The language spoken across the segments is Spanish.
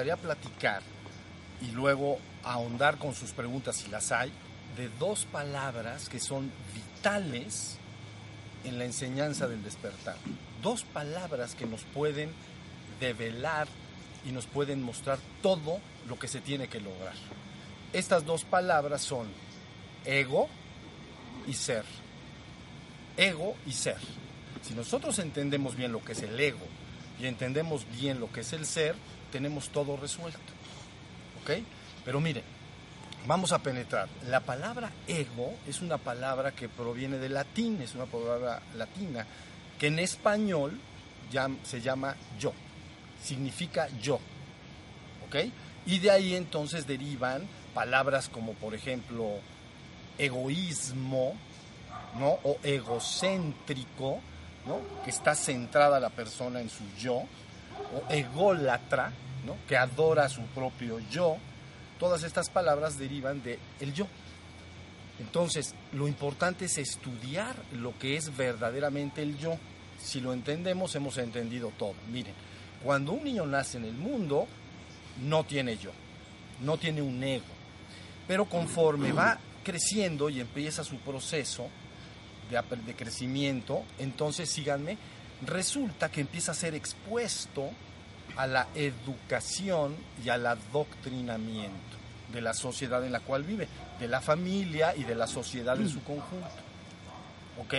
gustaría platicar y luego ahondar con sus preguntas si las hay, de dos palabras que son vitales en la enseñanza del despertar. Dos palabras que nos pueden develar y nos pueden mostrar todo lo que se tiene que lograr. Estas dos palabras son ego y ser. Ego y ser. Si nosotros entendemos bien lo que es el ego y entendemos bien lo que es el ser, tenemos todo resuelto. ¿Ok? Pero miren, vamos a penetrar. La palabra ego es una palabra que proviene del latín, es una palabra latina, que en español se llama yo, significa yo. ¿Ok? Y de ahí entonces derivan palabras como por ejemplo egoísmo, ¿no? O egocéntrico, ¿no? Que está centrada la persona en su yo, o ególatra, ¿no? Que adora su propio yo. Todas estas palabras derivan de el yo. Entonces, lo importante es estudiar lo que es verdaderamente el yo. Si lo entendemos, hemos entendido todo. Miren, cuando un niño nace en el mundo, no tiene yo, no tiene un ego. Pero conforme va creciendo y empieza su proceso de, de crecimiento, entonces síganme, resulta que empieza a ser expuesto a la educación y al adoctrinamiento de la sociedad en la cual vive, de la familia y de la sociedad en su conjunto. ¿Ok?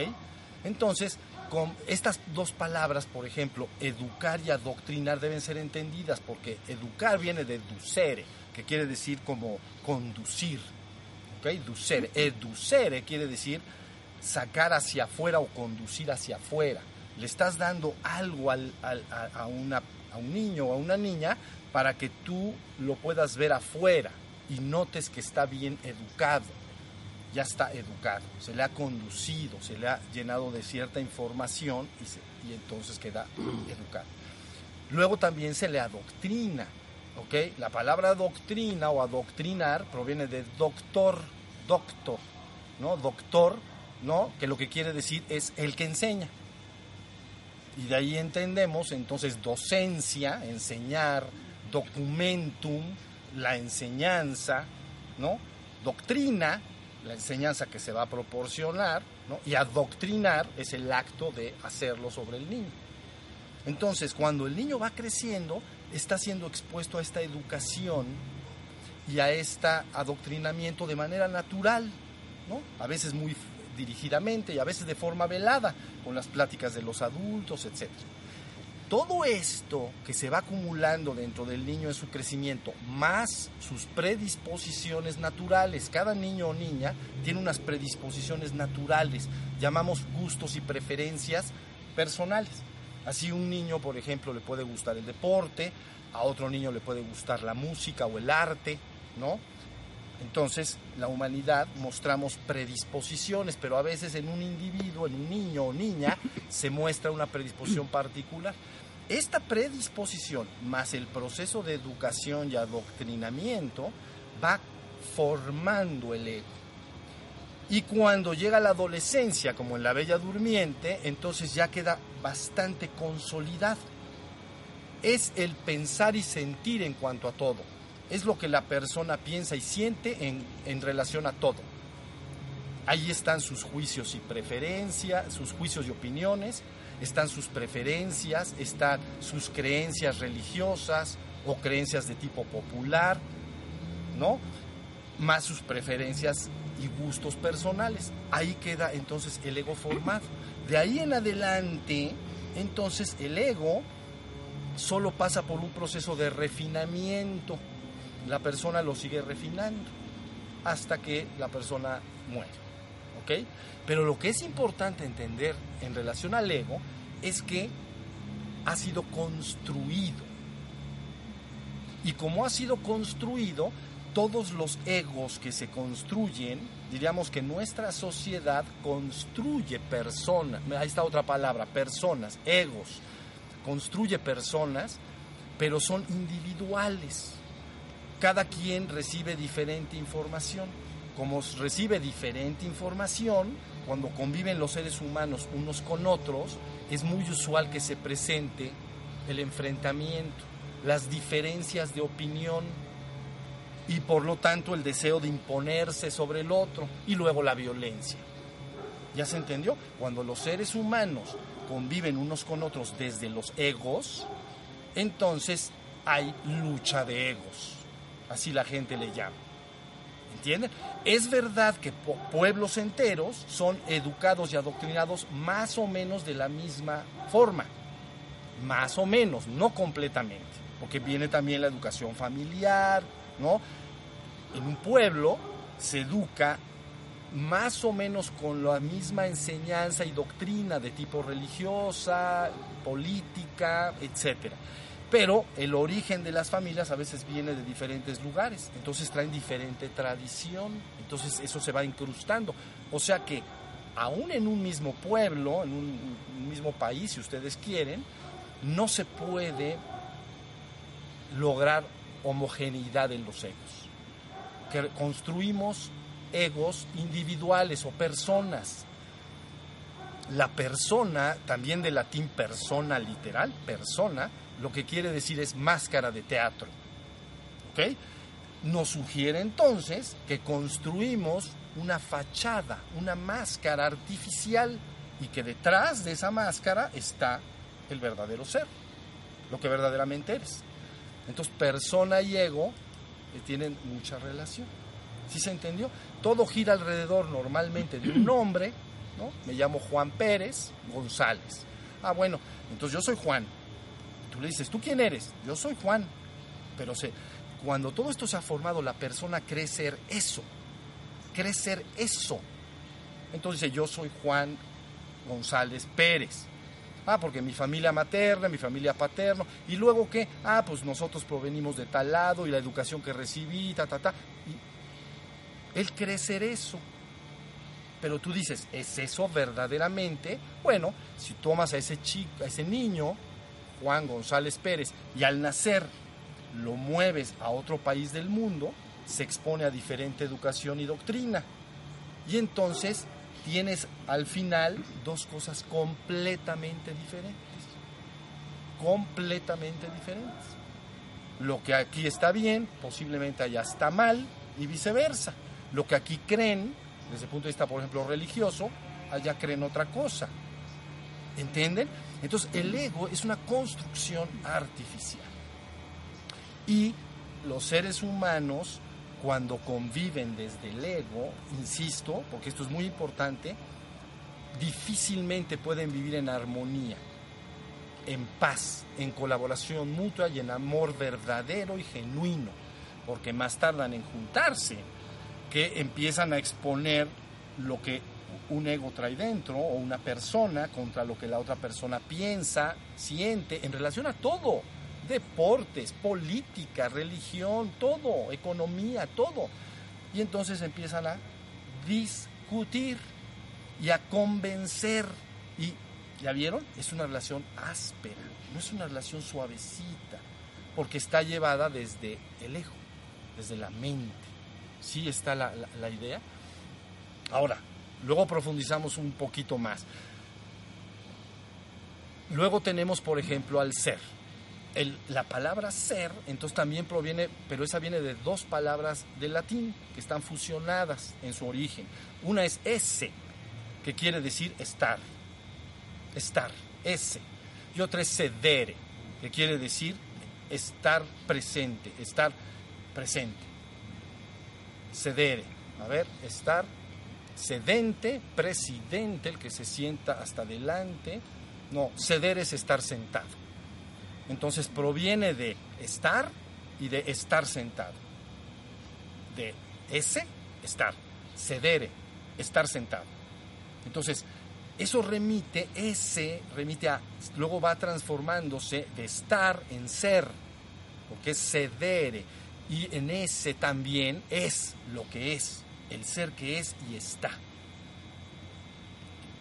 Entonces, con estas dos palabras, por ejemplo, educar y adoctrinar deben ser entendidas, porque educar viene de ducere, que quiere decir como conducir. ¿Ok? Ducere. Educere quiere decir sacar hacia afuera o conducir hacia afuera. Le estás dando algo al, a, una, a un niño o a una niña para que tú lo puedas ver afuera y notes que está bien educado. Ya está educado, se le ha conducido, se le ha llenado de cierta información y, y entonces queda educado. Luego también se le adoctrina, ¿ok? La palabra doctrina o adoctrinar proviene de doctor, doctor, ¿no? Doctor, ¿no? Que lo que quiere decir es el que enseña. Y de ahí entendemos entonces docencia, enseñar, documentum, la enseñanza, ¿no? Doctrina, la enseñanza que se va a proporcionar, ¿no? Y adoctrinar es el acto de hacerlo sobre el niño. Entonces, cuando el niño va creciendo, está siendo expuesto a esta educación y a este adoctrinamiento de manera natural, ¿no? A veces muy dirigidamente y a veces de forma velada, con las pláticas de los adultos, etc. Todo esto que se va acumulando dentro del niño en su crecimiento, más sus predisposiciones naturales, cada niño o niña tiene unas predisposiciones naturales, llamamos gustos y preferencias personales. Así un niño, por ejemplo, le puede gustar el deporte, a otro niño le puede gustar la música o el arte, ¿no? Entonces, la humanidad mostramos predisposiciones, pero a veces en un individuo, en un niño o niña, se muestra una predisposición particular. Esta predisposición, más el proceso de educación y adoctrinamiento, va formando el ego. Y cuando llega la adolescencia, como en la Bella Durmiente, entonces ya queda bastante consolidado. Es el pensar y sentir en cuanto a todo. Es lo que la persona piensa y siente en, en relación a todo. Ahí están sus juicios y preferencias, sus juicios y opiniones, están sus preferencias, están sus creencias religiosas o creencias de tipo popular, ¿no? Más sus preferencias y gustos personales. Ahí queda entonces el ego formado. De ahí en adelante, entonces el ego solo pasa por un proceso de refinamiento. La persona lo sigue refinando hasta que la persona muere. ¿Ok? Pero lo que es importante entender en relación al ego es que ha sido construido. Y como ha sido construido, todos los egos que se construyen, diríamos que nuestra sociedad construye personas, ahí está otra palabra, personas, egos, construye personas, pero son individuales. Cada quien recibe diferente información. Como recibe diferente información, cuando conviven los seres humanos unos con otros, es muy usual que se presente el enfrentamiento. las diferencias de opinión y por lo tanto el deseo de imponerse sobre el otro y luego la violencia. ¿Ya se entendió? Cuando los seres humanos conviven unos con otros desde los egos, entonces hay lucha de egos. Así la gente le llama. ¿Entienden? Es verdad que pueblos enteros son educados y adoctrinados más o menos de la misma forma. Más o menos, no completamente. Porque viene también la educación familiar, ¿no? En un pueblo se educa más o menos con la misma enseñanza y doctrina de tipo religiosa, política, etcétera pero el origen de las familias a veces viene de diferentes lugares, entonces traen diferente tradición, entonces eso se va incrustando. O sea que aún en un mismo pueblo, en un, mismo país, si ustedes quieren, no se puede lograr homogeneidad en los egos. Que construimos egos individuales o personas. La persona, también de latín persona literal, persona, lo que quiere decir es máscara de teatro. ¿Ok? Nos sugiere entonces que construimos una fachada, una máscara artificial y que detrás de esa máscara está el verdadero ser, lo que verdaderamente eres. Entonces, persona y ego eh, tienen mucha relación. ¿Sí se entendió? Todo gira alrededor normalmente de un nombre, ¿no? Me llamo Juan Pérez González. Ah, bueno, entonces yo soy Juan, le dices, ¿tú quién eres? Yo soy Juan. Pero se, cuando todo esto se ha formado, la persona cree ser eso. Cree ser eso. Entonces dice, yo soy Juan González Pérez. Ah, porque mi familia materna, mi familia paterna. ¿Y luego qué? Ah, pues nosotros provenimos de tal lado y la educación que recibí, ta, ta, ta. Y él cree ser eso. Pero tú dices, ¿es eso verdaderamente? Bueno, si tomas a ese chico, a ese niño, Juan González Pérez y al nacer lo mueves a otro país del mundo, se expone a diferente educación y doctrina. Y entonces tienes al final dos cosas completamente diferentes. Completamente diferentes. Lo que aquí está bien, posiblemente allá está mal y viceversa. Lo que aquí creen, desde el punto de vista, por ejemplo, religioso, allá creen otra cosa. ¿Entienden? Entonces el ego es una construcción artificial. Y los seres humanos, cuando conviven desde el ego, insisto, porque esto es muy importante, difícilmente pueden vivir en armonía, en paz, en colaboración mutua y en amor verdadero y genuino, porque más tardan en juntarse que empiezan a exponer lo que un ego trae dentro o una persona contra lo que la otra persona piensa, siente, en relación a todo, deportes, política, religión, todo, economía, todo. Y entonces empiezan a discutir y a convencer. Y, ¿ya vieron? Es una relación áspera, no es una relación suavecita, porque está llevada desde el ego, desde la mente. ¿Sí está la, la idea? Ahora, Luego profundizamos un poquito más. Luego tenemos, por ejemplo, al ser. la palabra ser, entonces también proviene, pero esa viene de dos palabras del latín que están fusionadas en su origen. Una es ese, que quiere decir estar, estar, ese. Y otra es sedere, que quiere decir estar presente, estar presente. Sedere, a ver, estar sedente, presidente, el que se sienta hasta adelante. No, ceder es estar sentado. Entonces proviene de estar y de estar sentado. De ese, estar. Cedere, estar sentado. Entonces, eso remite, ese remite a, luego va transformándose de estar en ser, porque es cedere. Y en ese también es lo que es el ser que es y está.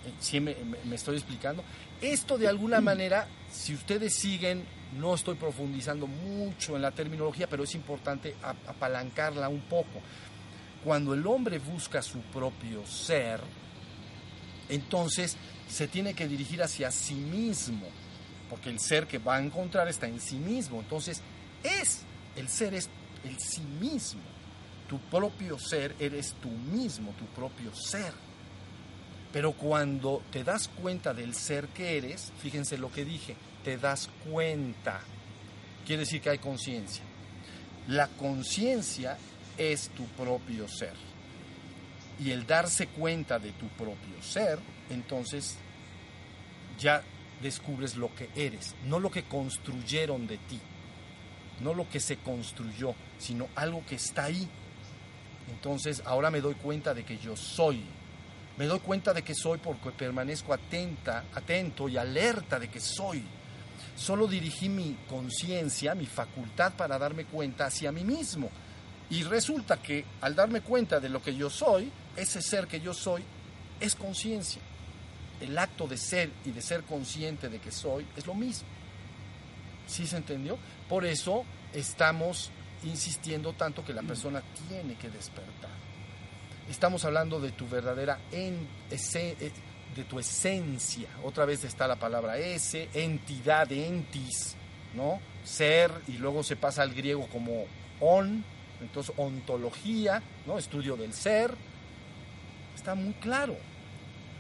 Eh, ¿Sí me, estoy explicando? Esto de alguna manera, si ustedes siguen, no estoy profundizando mucho en la terminología, pero es importante apalancarla un poco. Cuando el hombre busca su propio ser, entonces se tiene que dirigir hacia sí mismo, porque el ser que va a encontrar está en sí mismo. Entonces, es. El ser es el sí mismo. Tu propio ser eres tú mismo, tu propio ser. Pero cuando te das cuenta del ser que eres, fíjense lo que dije, te das cuenta. Quiere decir que hay conciencia. La conciencia es tu propio ser. Y el darse cuenta de tu propio ser, entonces ya descubres lo que eres, no lo que construyeron de ti, no lo que se construyó, sino algo que está ahí. Entonces ahora me doy cuenta de que yo soy. Me doy cuenta de que soy porque permanezco atenta, atento y alerta de que soy. Solo dirigí mi conciencia, mi facultad para darme cuenta hacia mí mismo. Y resulta que al darme cuenta de lo que yo soy, ese ser que yo soy es conciencia. El acto de ser y de ser consciente de que soy es lo mismo. ¿Sí se entendió? Por eso estamos insistiendo tanto que la persona tiene que despertar. Estamos hablando de tu verdadera en, eh, de tu esencia. Otra vez está la palabra ese, entidad, entis, ¿no? Ser, y luego se pasa al griego como on, entonces ontología, ¿no? Estudio del ser. Está muy claro.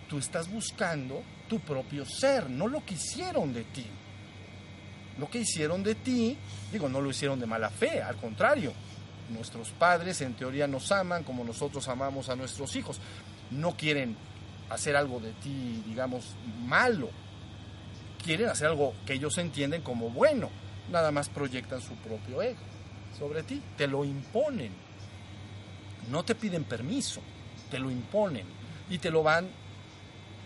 Tú estás buscando tu propio ser, no lo que hicieron de ti. Lo que hicieron de ti, digo, no lo hicieron de mala fe, al contrario. Nuestros padres en teoría nos aman como nosotros amamos a nuestros hijos. No quieren hacer algo de ti, digamos, malo. Quieren hacer algo que ellos entienden como bueno. Nada más proyectan su propio ego sobre ti. Te lo imponen. No te piden permiso, te lo imponen. Y te lo van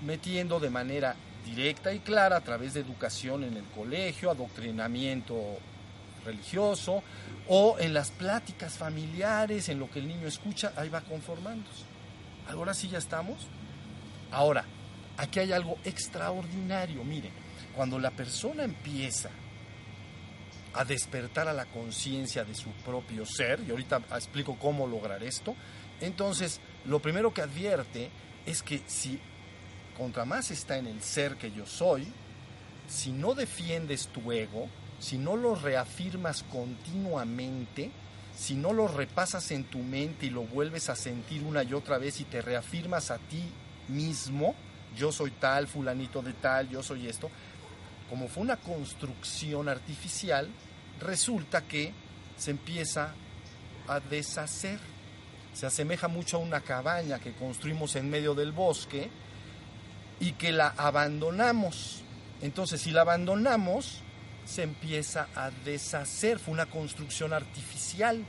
metiendo de manera directa y clara a través de educación en el colegio, adoctrinamiento religioso o en las pláticas familiares, en lo que el niño escucha, ahí va conformándose. Ahora sí ya estamos. Ahora, aquí hay algo extraordinario, miren, cuando la persona empieza a despertar a la conciencia de su propio ser, y ahorita explico cómo lograr esto, entonces lo primero que advierte es que si contra más está en el ser que yo soy, si no defiendes tu ego, si no lo reafirmas continuamente, si no lo repasas en tu mente y lo vuelves a sentir una y otra vez y te reafirmas a ti mismo, yo soy tal, fulanito de tal, yo soy esto, como fue una construcción artificial, resulta que se empieza a deshacer. Se asemeja mucho a una cabaña que construimos en medio del bosque y que la abandonamos. Entonces, si la abandonamos, se empieza a deshacer. Fue una construcción artificial.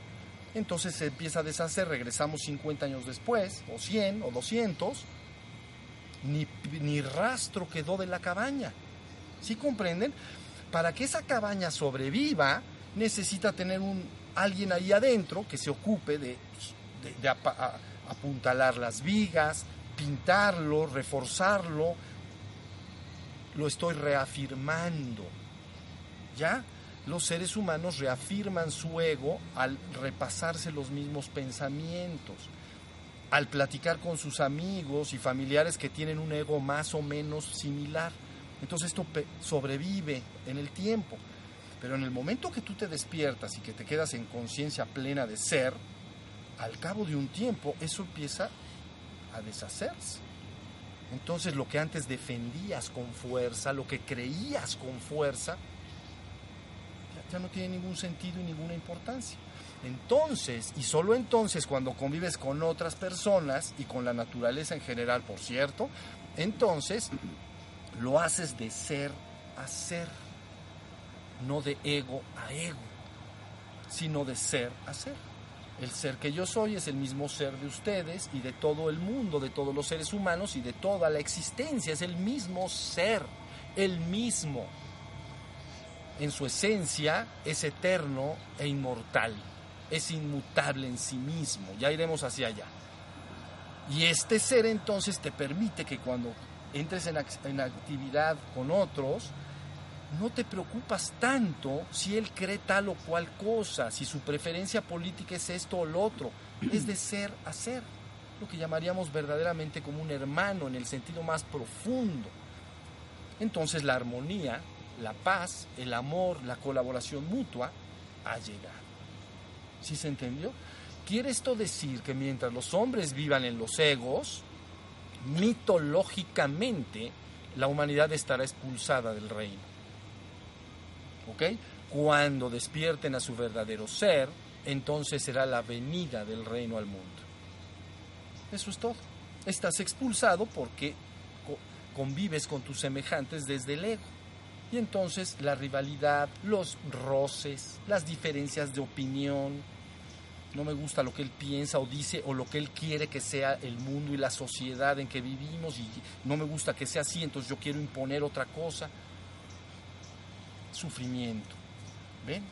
Entonces se empieza a deshacer. Regresamos 50 años después, o 100, o 200. Ni, ni rastro quedó de la cabaña. ¿Sí comprenden? Para que esa cabaña sobreviva, necesita tener un, alguien ahí adentro que se ocupe de, de, apuntalar las vigas, pintarlo, reforzarlo. Lo estoy reafirmando. ¿Ya? Los seres humanos reafirman su ego al repasarse los mismos pensamientos, al platicar con sus amigos y familiares que tienen un ego más o menos similar. Entonces esto sobrevive en el tiempo. Pero en el momento que tú te despiertas y que te quedas en conciencia plena de ser, al cabo de un tiempo eso empieza a deshacerse. Entonces lo que antes defendías con fuerza, lo que creías con fuerza, ya, no tiene ningún sentido y ninguna importancia. Entonces, y solo entonces cuando convives con otras personas y con la naturaleza en general, por cierto, entonces lo haces de ser a ser, no de ego a ego, sino de ser a ser. El ser que yo soy es el mismo ser de ustedes y de todo el mundo, de todos los seres humanos y de toda la existencia. Es el mismo ser, el mismo. En su esencia es eterno e inmortal, es inmutable en sí mismo. Ya iremos hacia allá. Y este ser entonces te permite que cuando entres en, actividad con otros, no te preocupas tanto si él cree tal o cual cosa, si su preferencia política es esto o lo otro. Es de ser a ser, lo que llamaríamos verdaderamente como un hermano en el sentido más profundo. Entonces la armonía, la paz, el amor, la colaboración mutua ha llegado. ¿Sí se entendió? Quiere esto decir que mientras los hombres vivan en los egos, mitológicamente la humanidad estará expulsada del reino. ¿Ok? Cuando despierten a su verdadero ser, entonces será la venida del reino al mundo. Eso es todo. Estás expulsado porque convives con tus semejantes desde el ego. Y entonces la rivalidad, los roces, las diferencias de opinión, no me gusta lo que él piensa o dice o lo que él quiere que sea el mundo y la sociedad en que vivimos y no me gusta que sea así, entonces yo quiero imponer otra cosa. Sufrimiento, ¿ven?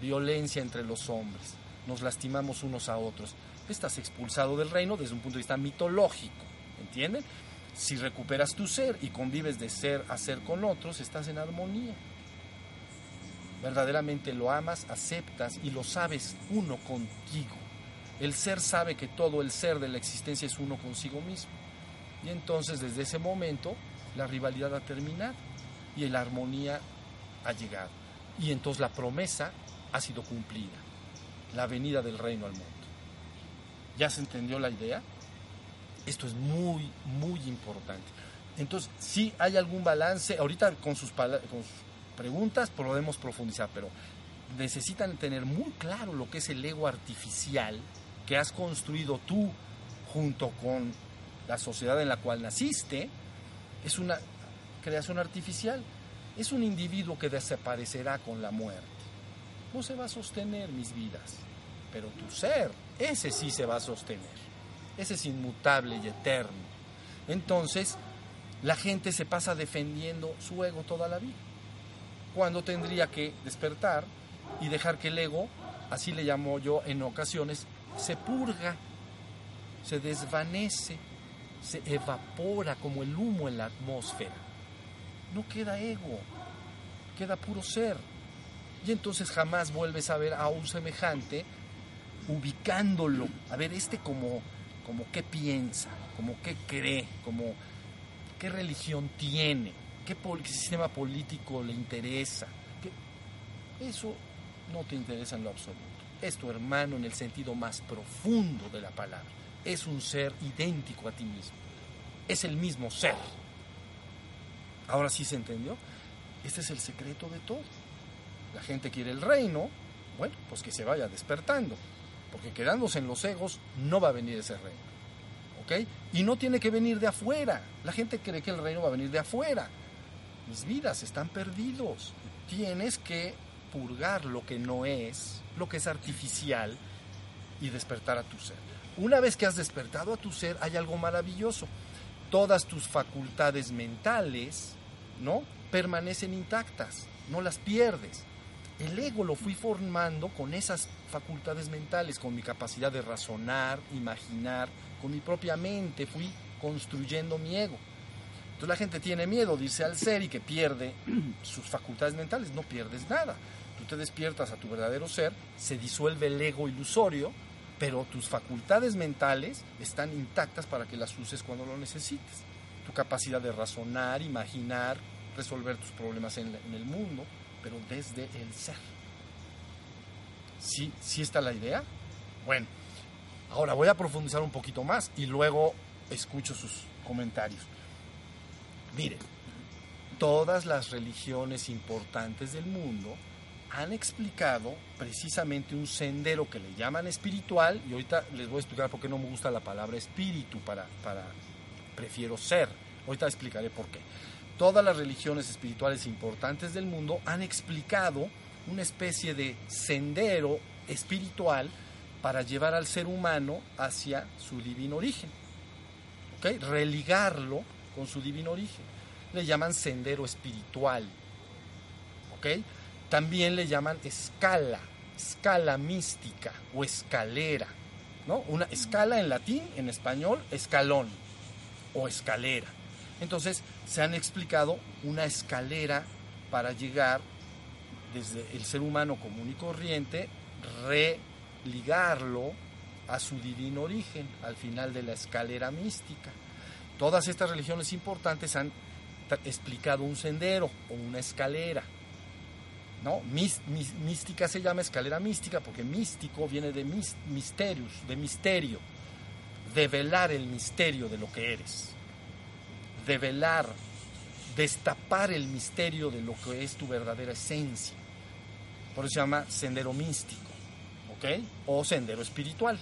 Violencia entre los hombres, nos lastimamos unos a otros. Estás expulsado del reino desde un punto de vista mitológico, ¿entienden? Si recuperas tu ser y convives de ser a ser con otros, estás en armonía verdaderamente lo amas, aceptas y lo sabes uno contigo. El ser sabe que todo el ser de la existencia es uno consigo mismo. Y entonces desde ese momento la rivalidad ha terminado y la armonía ha llegado. Y entonces la promesa ha sido cumplida, la venida del reino al mundo. ¿Ya se entendió la idea? Esto es muy, muy importante. Entonces, si hay algún balance, ahorita con sus, con sus preguntas podemos profundizar, pero necesitan tener muy claro lo que es el ego artificial que has construido tú junto con la sociedad en la cual naciste. Es una creación artificial. Es un individuo que desaparecerá con la muerte. No se va a sostener mis vidas, pero tu ser, ese sí se va a sostener. Ese es inmutable y eterno. Entonces, la gente se pasa defendiendo su ego toda la vida cuando tendría que despertar y dejar que el ego, así le llamo yo en ocasiones, se purga, se desvanece, se evapora como el humo en la atmósfera. No queda ego, queda puro ser. Y entonces jamás vuelves a ver a un semejante ubicándolo, a ver este como, como qué piensa, como qué cree, como qué religión tiene qué, sistema político le interesa. Eso no te interesa en lo absoluto. Es tu hermano en el sentido más profundo de la palabra. Es un ser idéntico a ti mismo. Es el mismo ser. Ahora sí se entendió. Este es el secreto de todo. La gente quiere el reino, bueno, pues que se vaya despertando. Porque quedándose en los egos no va a venir ese reino. ¿Ok? Y no tiene que venir de afuera. La gente cree que el reino va a venir de afuera mis vidas están perdidos. Tienes que purgar lo que no es, lo que es artificial y despertar a tu ser. Una vez que has despertado a tu ser, hay algo maravilloso. Todas tus facultades mentales, ¿no? Permanecen intactas, no las pierdes. El ego lo fui formando con esas facultades mentales, con mi capacidad de razonar, imaginar, con mi propia mente fui construyendo mi ego. Entonces la gente tiene miedo de irse al ser y que pierde sus facultades mentales. No pierdes nada. Tú te despiertas a tu verdadero ser, se disuelve el ego ilusorio, pero tus facultades mentales están intactas para que las uses cuando lo necesites. Tu capacidad de razonar, imaginar, resolver tus problemas en, el mundo, pero desde el ser. ¿Sí, ¿Sí está la idea? Bueno, ahora voy a profundizar un poquito más y luego escucho sus comentarios. Miren, todas las religiones importantes del mundo han explicado precisamente un sendero que le llaman espiritual, y ahorita les voy a explicar por qué no me gusta la palabra espíritu, para, para prefiero ser. Ahorita explicaré por qué. Todas las religiones espirituales importantes del mundo han explicado una especie de sendero espiritual para llevar al ser humano hacia su divino origen. ¿Okay? Religarlo con su divino origen. Le llaman sendero espiritual. ¿Ok? También le llaman escala, escala mística o escalera. ¿no? Una escala en latín, en español, escalón o escalera. Entonces se han explicado una escalera para llegar desde el ser humano común y corriente, religarlo a su divino origen, al final de la escalera mística. Todas estas religiones importantes han explicado un sendero o una escalera. ¿no? mística se llama escalera mística porque místico viene de misterios, de misterio, develar el misterio de lo que eres, develar, destapar el misterio de lo que es tu verdadera esencia. Por eso se llama sendero místico, ¿ok? O sendero espiritual,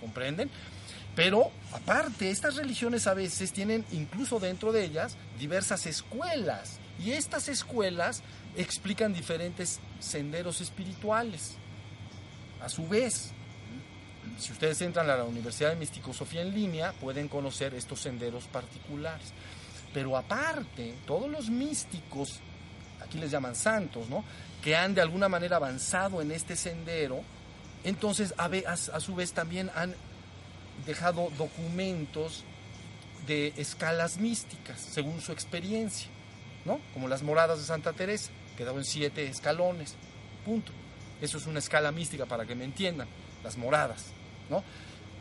¿comprenden? Pero aparte, estas religiones a veces tienen incluso dentro de ellas diversas escuelas y estas escuelas explican diferentes senderos espirituales. A su vez, si ustedes entran a la Universidad de Misticosofía en línea, pueden conocer estos senderos particulares. Pero aparte, todos los místicos, aquí les llaman santos, ¿no? Que han de alguna manera avanzado en este sendero, entonces a, a su vez también han dejado documentos de escalas místicas, según su experiencia, ¿no? Como las moradas de Santa Teresa, quedado en siete escalones, punto. Eso es una escala mística para que me entiendan, las moradas, ¿no?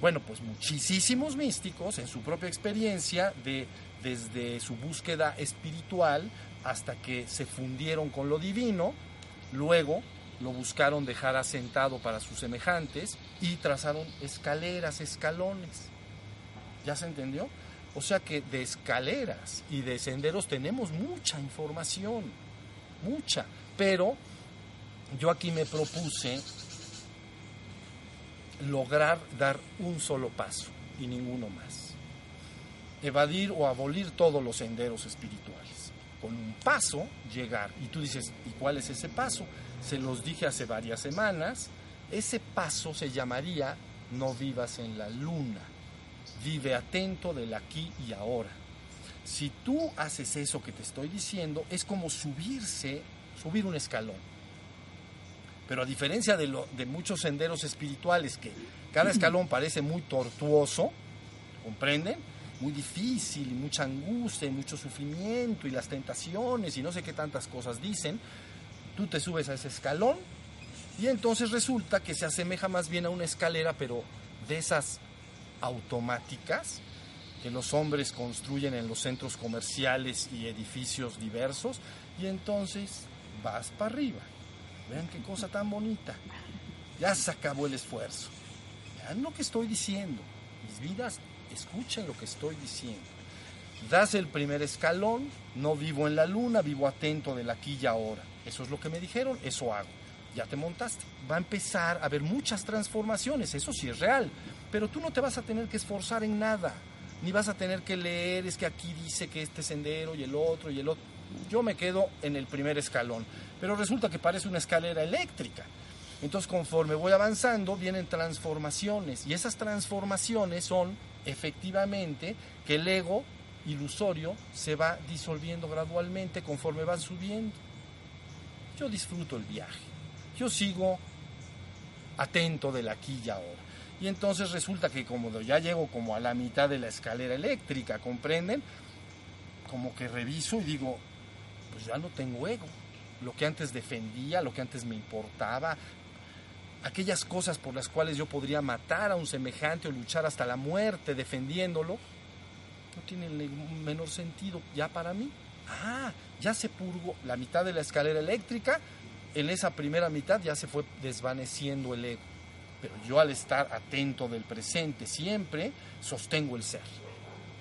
Bueno, pues muchísimos místicos en su propia experiencia, de, desde su búsqueda espiritual hasta que se fundieron con lo divino, luego lo buscaron dejar asentado para sus semejantes y trazaron escaleras, escalones. ¿Ya se entendió? O sea que de escaleras y de senderos tenemos mucha información, mucha, pero yo aquí me propuse lograr dar un solo paso y ninguno más. Evadir o abolir todos los senderos espirituales. Con un paso llegar. Y tú dices, ¿y cuál es ese paso? Se los dije hace varias semanas. Ese paso se llamaría no vivas en la luna. Vive atento del aquí y ahora. Si tú haces eso que te estoy diciendo, es como subirse, subir un escalón. Pero a diferencia de, de muchos senderos espirituales, que cada escalón parece muy tortuoso, ¿comprenden? Muy difícil y mucha angustia y mucho sufrimiento y las tentaciones y no sé qué tantas cosas dicen, tú te subes a ese escalón y entonces resulta que se asemeja más bien a una escalera, pero de esas automáticas que los hombres construyen en los centros comerciales y edificios diversos, y entonces vas para arriba. Vean qué cosa tan bonita. Ya se acabó el esfuerzo. Vean lo que estoy diciendo. Mis vidas, escuchen lo que estoy diciendo. Das el primer escalón, no vivo en la luna, vivo atento del aquí y ahora. Eso es lo que me dijeron, eso hago. Ya te montaste. Va a empezar a haber muchas transformaciones, eso sí es real. Pero tú no te vas a tener que esforzar en nada, ni vas a tener que leer, es que aquí dice que este sendero y el otro y el otro. Yo me quedo en el primer escalón, pero resulta que parece una escalera eléctrica. Entonces conforme voy avanzando vienen transformaciones y esas transformaciones son efectivamente que el ego ilusorio se va disolviendo gradualmente conforme van subiendo yo disfruto el viaje. Yo sigo atento del aquí y ahora. Y entonces resulta que como ya llego como a la mitad de la escalera eléctrica, ¿comprenden? Como que reviso y digo, pues ya no tengo ego. Lo que antes defendía, lo que antes me importaba, aquellas cosas por las cuales yo podría matar a un semejante o luchar hasta la muerte defendiéndolo, no tienen menor sentido ya para mí. Ah, ya se purgó la mitad de la escalera eléctrica, en esa primera mitad ya se fue desvaneciendo el ego. Pero yo al estar atento del presente siempre, sostengo el ser.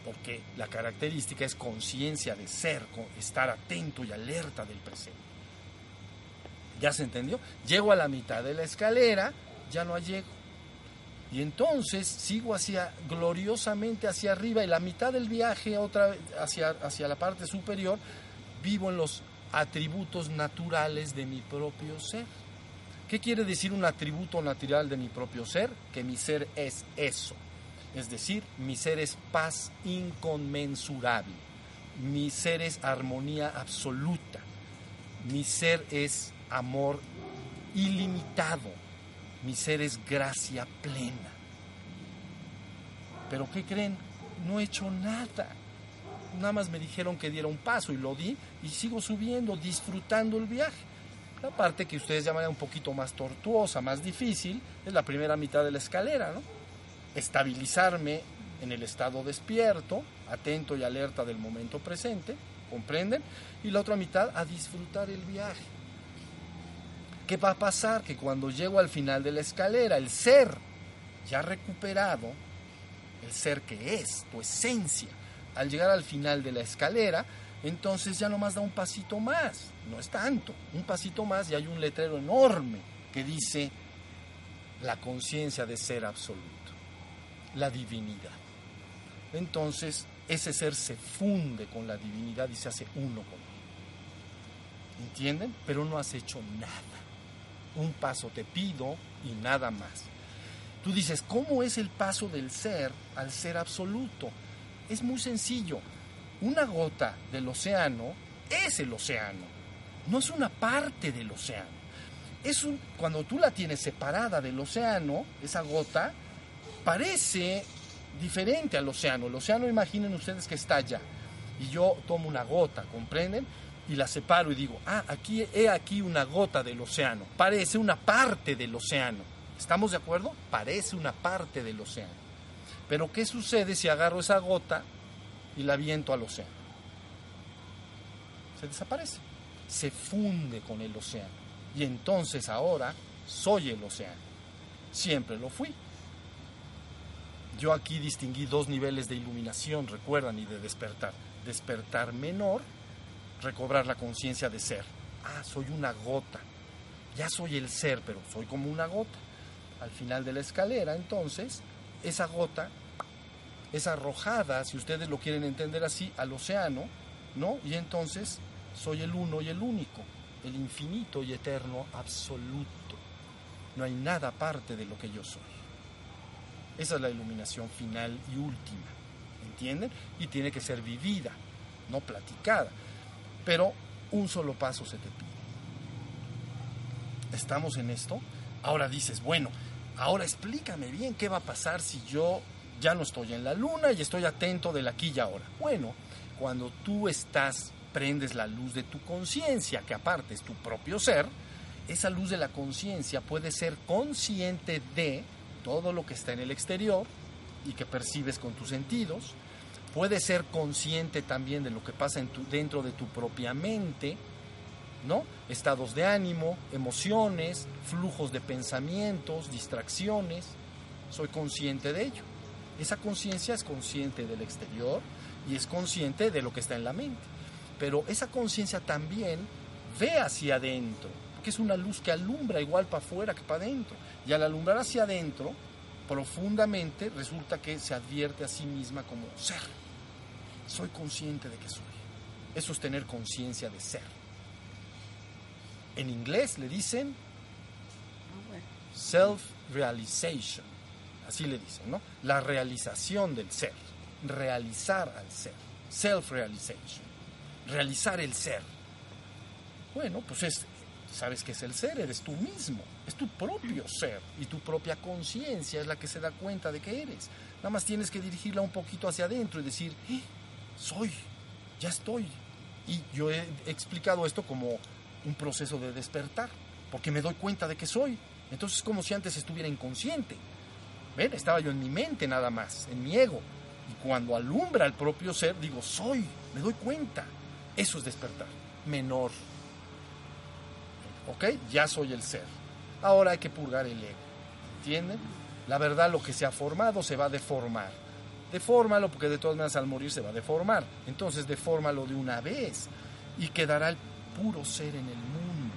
Porque la característica es conciencia de ser, estar atento y alerta del presente. ¿Ya se entendió? Llego a la mitad de la escalera, ya no llego. Y entonces sigo hacia gloriosamente hacia arriba y la mitad del viaje otra hacia, hacia la parte superior vivo en los atributos naturales de mi propio ser. ¿Qué quiere decir un atributo natural de mi propio ser? Que mi ser es eso. Es decir, mi ser es paz inconmensurable. Mi ser es armonía absoluta. Mi ser es amor ilimitado mi ser es gracia plena. Pero ¿qué creen? No he hecho nada. Nada más me dijeron que diera un paso y lo di y sigo subiendo, disfrutando el viaje. La parte que ustedes llaman un poquito más tortuosa, más difícil, es la primera mitad de la escalera, ¿no? Estabilizarme en el estado despierto, atento y alerta del momento presente, ¿comprenden? Y la otra mitad a disfrutar el viaje. ¿Qué va a pasar? Que cuando llego al final de la escalera, el ser ya recuperado, el ser que es, tu esencia, al llegar al final de la escalera, entonces ya nomás da un pasito más, no es tanto, un pasito más y hay un letrero enorme que dice la conciencia de ser absoluto, la divinidad. Entonces ese ser se funde con la divinidad y se hace uno con él. ¿Entienden? Pero no has hecho nada. Un paso te pido y nada más. Tú dices, ¿cómo es el paso del ser al ser absoluto? Es muy sencillo. Una gota del océano es el océano, no es una parte del océano. Es un, cuando tú la tienes separada del océano, esa gota, parece diferente al océano. El océano, imaginen ustedes que está allá. Y yo tomo una gota, ¿comprenden? Y la separo y digo, ah, aquí he aquí una gota del océano. Parece una parte del océano. ¿Estamos de acuerdo? Parece una parte del océano. Pero ¿qué sucede si agarro esa gota y la viento al océano? Se desaparece. Se funde con el océano. Y entonces ahora soy el océano. Siempre lo fui. Yo aquí distinguí dos niveles de iluminación, recuerdan, y de despertar. Despertar menor, recobrar la conciencia de ser. Ah, soy una gota. Ya soy el ser, pero soy como una gota. Al final de la escalera, entonces, esa gota es arrojada, si ustedes lo quieren entender así, al océano, ¿no? Y entonces soy el uno y el único, el infinito y eterno absoluto. No hay nada aparte de lo que yo soy. Esa es la iluminación final y última, ¿entienden? Y tiene que ser vivida, no platicada. Pero un solo paso se te pide. ¿Estamos en esto? Ahora dices, bueno, ahora explícame bien qué va a pasar si yo ya no estoy en la luna y estoy atento del aquí y ahora. Bueno, cuando tú estás, prendes la luz de tu conciencia, que aparte es tu propio ser, esa luz de la conciencia puede ser consciente de todo lo que está en el exterior y que percibes con tus sentidos. Puede ser consciente también de lo que pasa dentro de tu propia mente, ¿no? Estados de ánimo, emociones, flujos de pensamientos, distracciones. Soy consciente de ello. Esa conciencia es consciente del exterior y es consciente de lo que está en la mente. Pero esa conciencia también ve hacia adentro, porque es una luz que alumbra igual para afuera que para adentro. Y al alumbrar hacia adentro, profundamente, resulta que se advierte a sí misma como ser. Soy consciente de que soy. Eso es tener conciencia de ser. En inglés le dicen self-realization. Así le dicen, ¿no? La realización del ser. Realizar al ser. Self-realization. Realizar el ser. Bueno, pues es sabes qué es el ser, eres tú mismo, es tu propio ser y tu propia conciencia es la que se da cuenta de que eres. Nada más tienes que dirigirla un poquito hacia adentro y decir, ¡Eh! soy, ya estoy. Y yo he explicado esto como un proceso de despertar, porque me doy cuenta de que soy. Entonces es como si antes estuviera inconsciente. ¿Ven? Estaba yo en mi mente nada más, en mi ego. Y cuando alumbra el propio ser, digo, soy, me doy cuenta. Eso es despertar. Menor, ¿Ok? Ya soy el ser. Ahora hay que purgar el ego. ¿Entienden? La verdad, lo que se ha formado se va a deformar. Defórmalo porque de todas maneras al morir se va a deformar. Entonces defórmalo de una vez y quedará el puro ser en el mundo.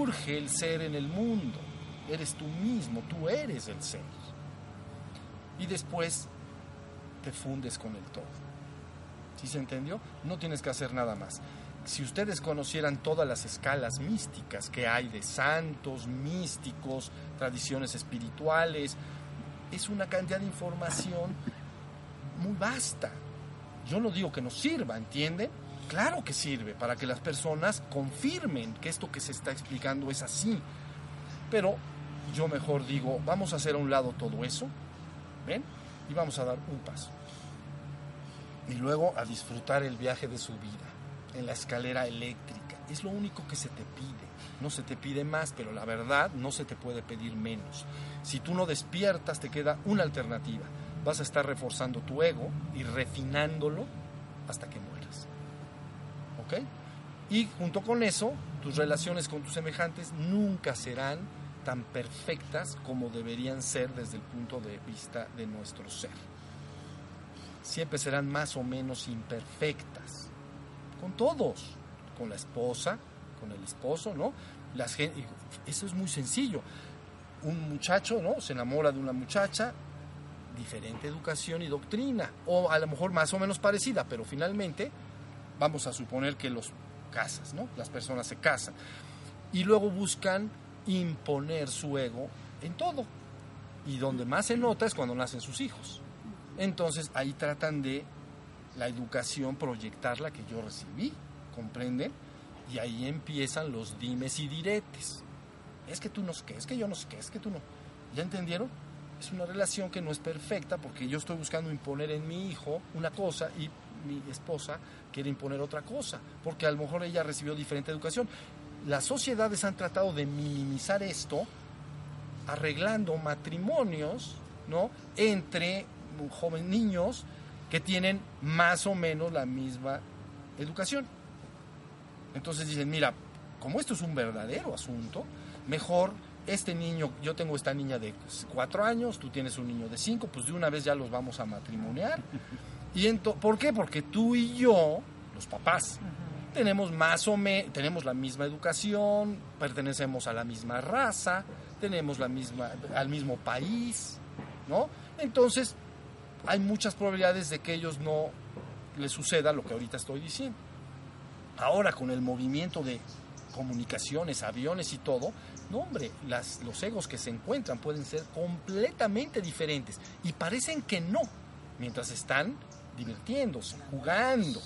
Urge el ser en el mundo. Eres tú mismo, tú eres el ser. Y después te fundes con el todo. ¿Sí se entendió? No tienes que hacer nada más si ustedes conocieran todas las escalas místicas que hay de santos, místicos, tradiciones espirituales, es una cantidad de información muy vasta. Yo no digo que no sirva, ¿entienden? Claro que sirve para que las personas confirmen que esto que se está explicando es así. Pero yo mejor digo, vamos a hacer a un lado todo eso, ¿ven? Y vamos a dar un paso. Y luego a disfrutar el viaje de su vida en la escalera eléctrica. Es lo único que se te pide. No se te pide más, pero la verdad no se te puede pedir menos. Si tú no despiertas, te queda una alternativa. Vas a estar reforzando tu ego y refinándolo hasta que mueras. ¿Ok? Y junto con eso, tus relaciones con tus semejantes nunca serán tan perfectas como deberían ser desde el punto de vista de nuestro ser. Siempre serán más o menos imperfectas. Con todos, con la esposa, con el esposo, ¿no? Eso es muy sencillo. Un muchacho, ¿no? Se enamora de una muchacha, diferente educación y doctrina, o a lo mejor más o menos parecida, pero finalmente vamos a suponer que los casas, ¿no? Las personas se casan. Y luego buscan imponer su ego en todo. Y donde más se nota es cuando nacen sus hijos. Entonces ahí tratan de la educación proyectarla que yo recibí, ¿comprenden? Y ahí empiezan los dimes y diretes. Es que tú no sé es que yo no sé qué, es que tú no. ¿Ya entendieron? Es una relación que no es perfecta porque yo estoy buscando imponer en mi hijo una cosa y mi esposa quiere imponer otra cosa, porque a lo mejor ella recibió diferente educación. Las sociedades han tratado de minimizar esto arreglando matrimonios ¿no? entre jóvenes niños que tienen más o menos la misma educación. Entonces dicen, mira, como esto es un verdadero asunto, mejor este niño, yo tengo esta niña de cuatro años, tú tienes un niño de cinco, pues de una vez ya los vamos a matrimoniar. Y ¿Por qué? Porque tú y yo, los papás, tenemos más o menos, tenemos la misma educación, pertenecemos a la misma raza, tenemos la misma, al mismo país, ¿no? Entonces, hay muchas probabilidades de que ellos no les suceda lo que ahorita estoy diciendo. Ahora, con el movimiento de comunicaciones, aviones y todo, no hombre, las, los egos que se encuentran pueden ser completamente diferentes y parecen que no, mientras están divirtiéndose, jugando.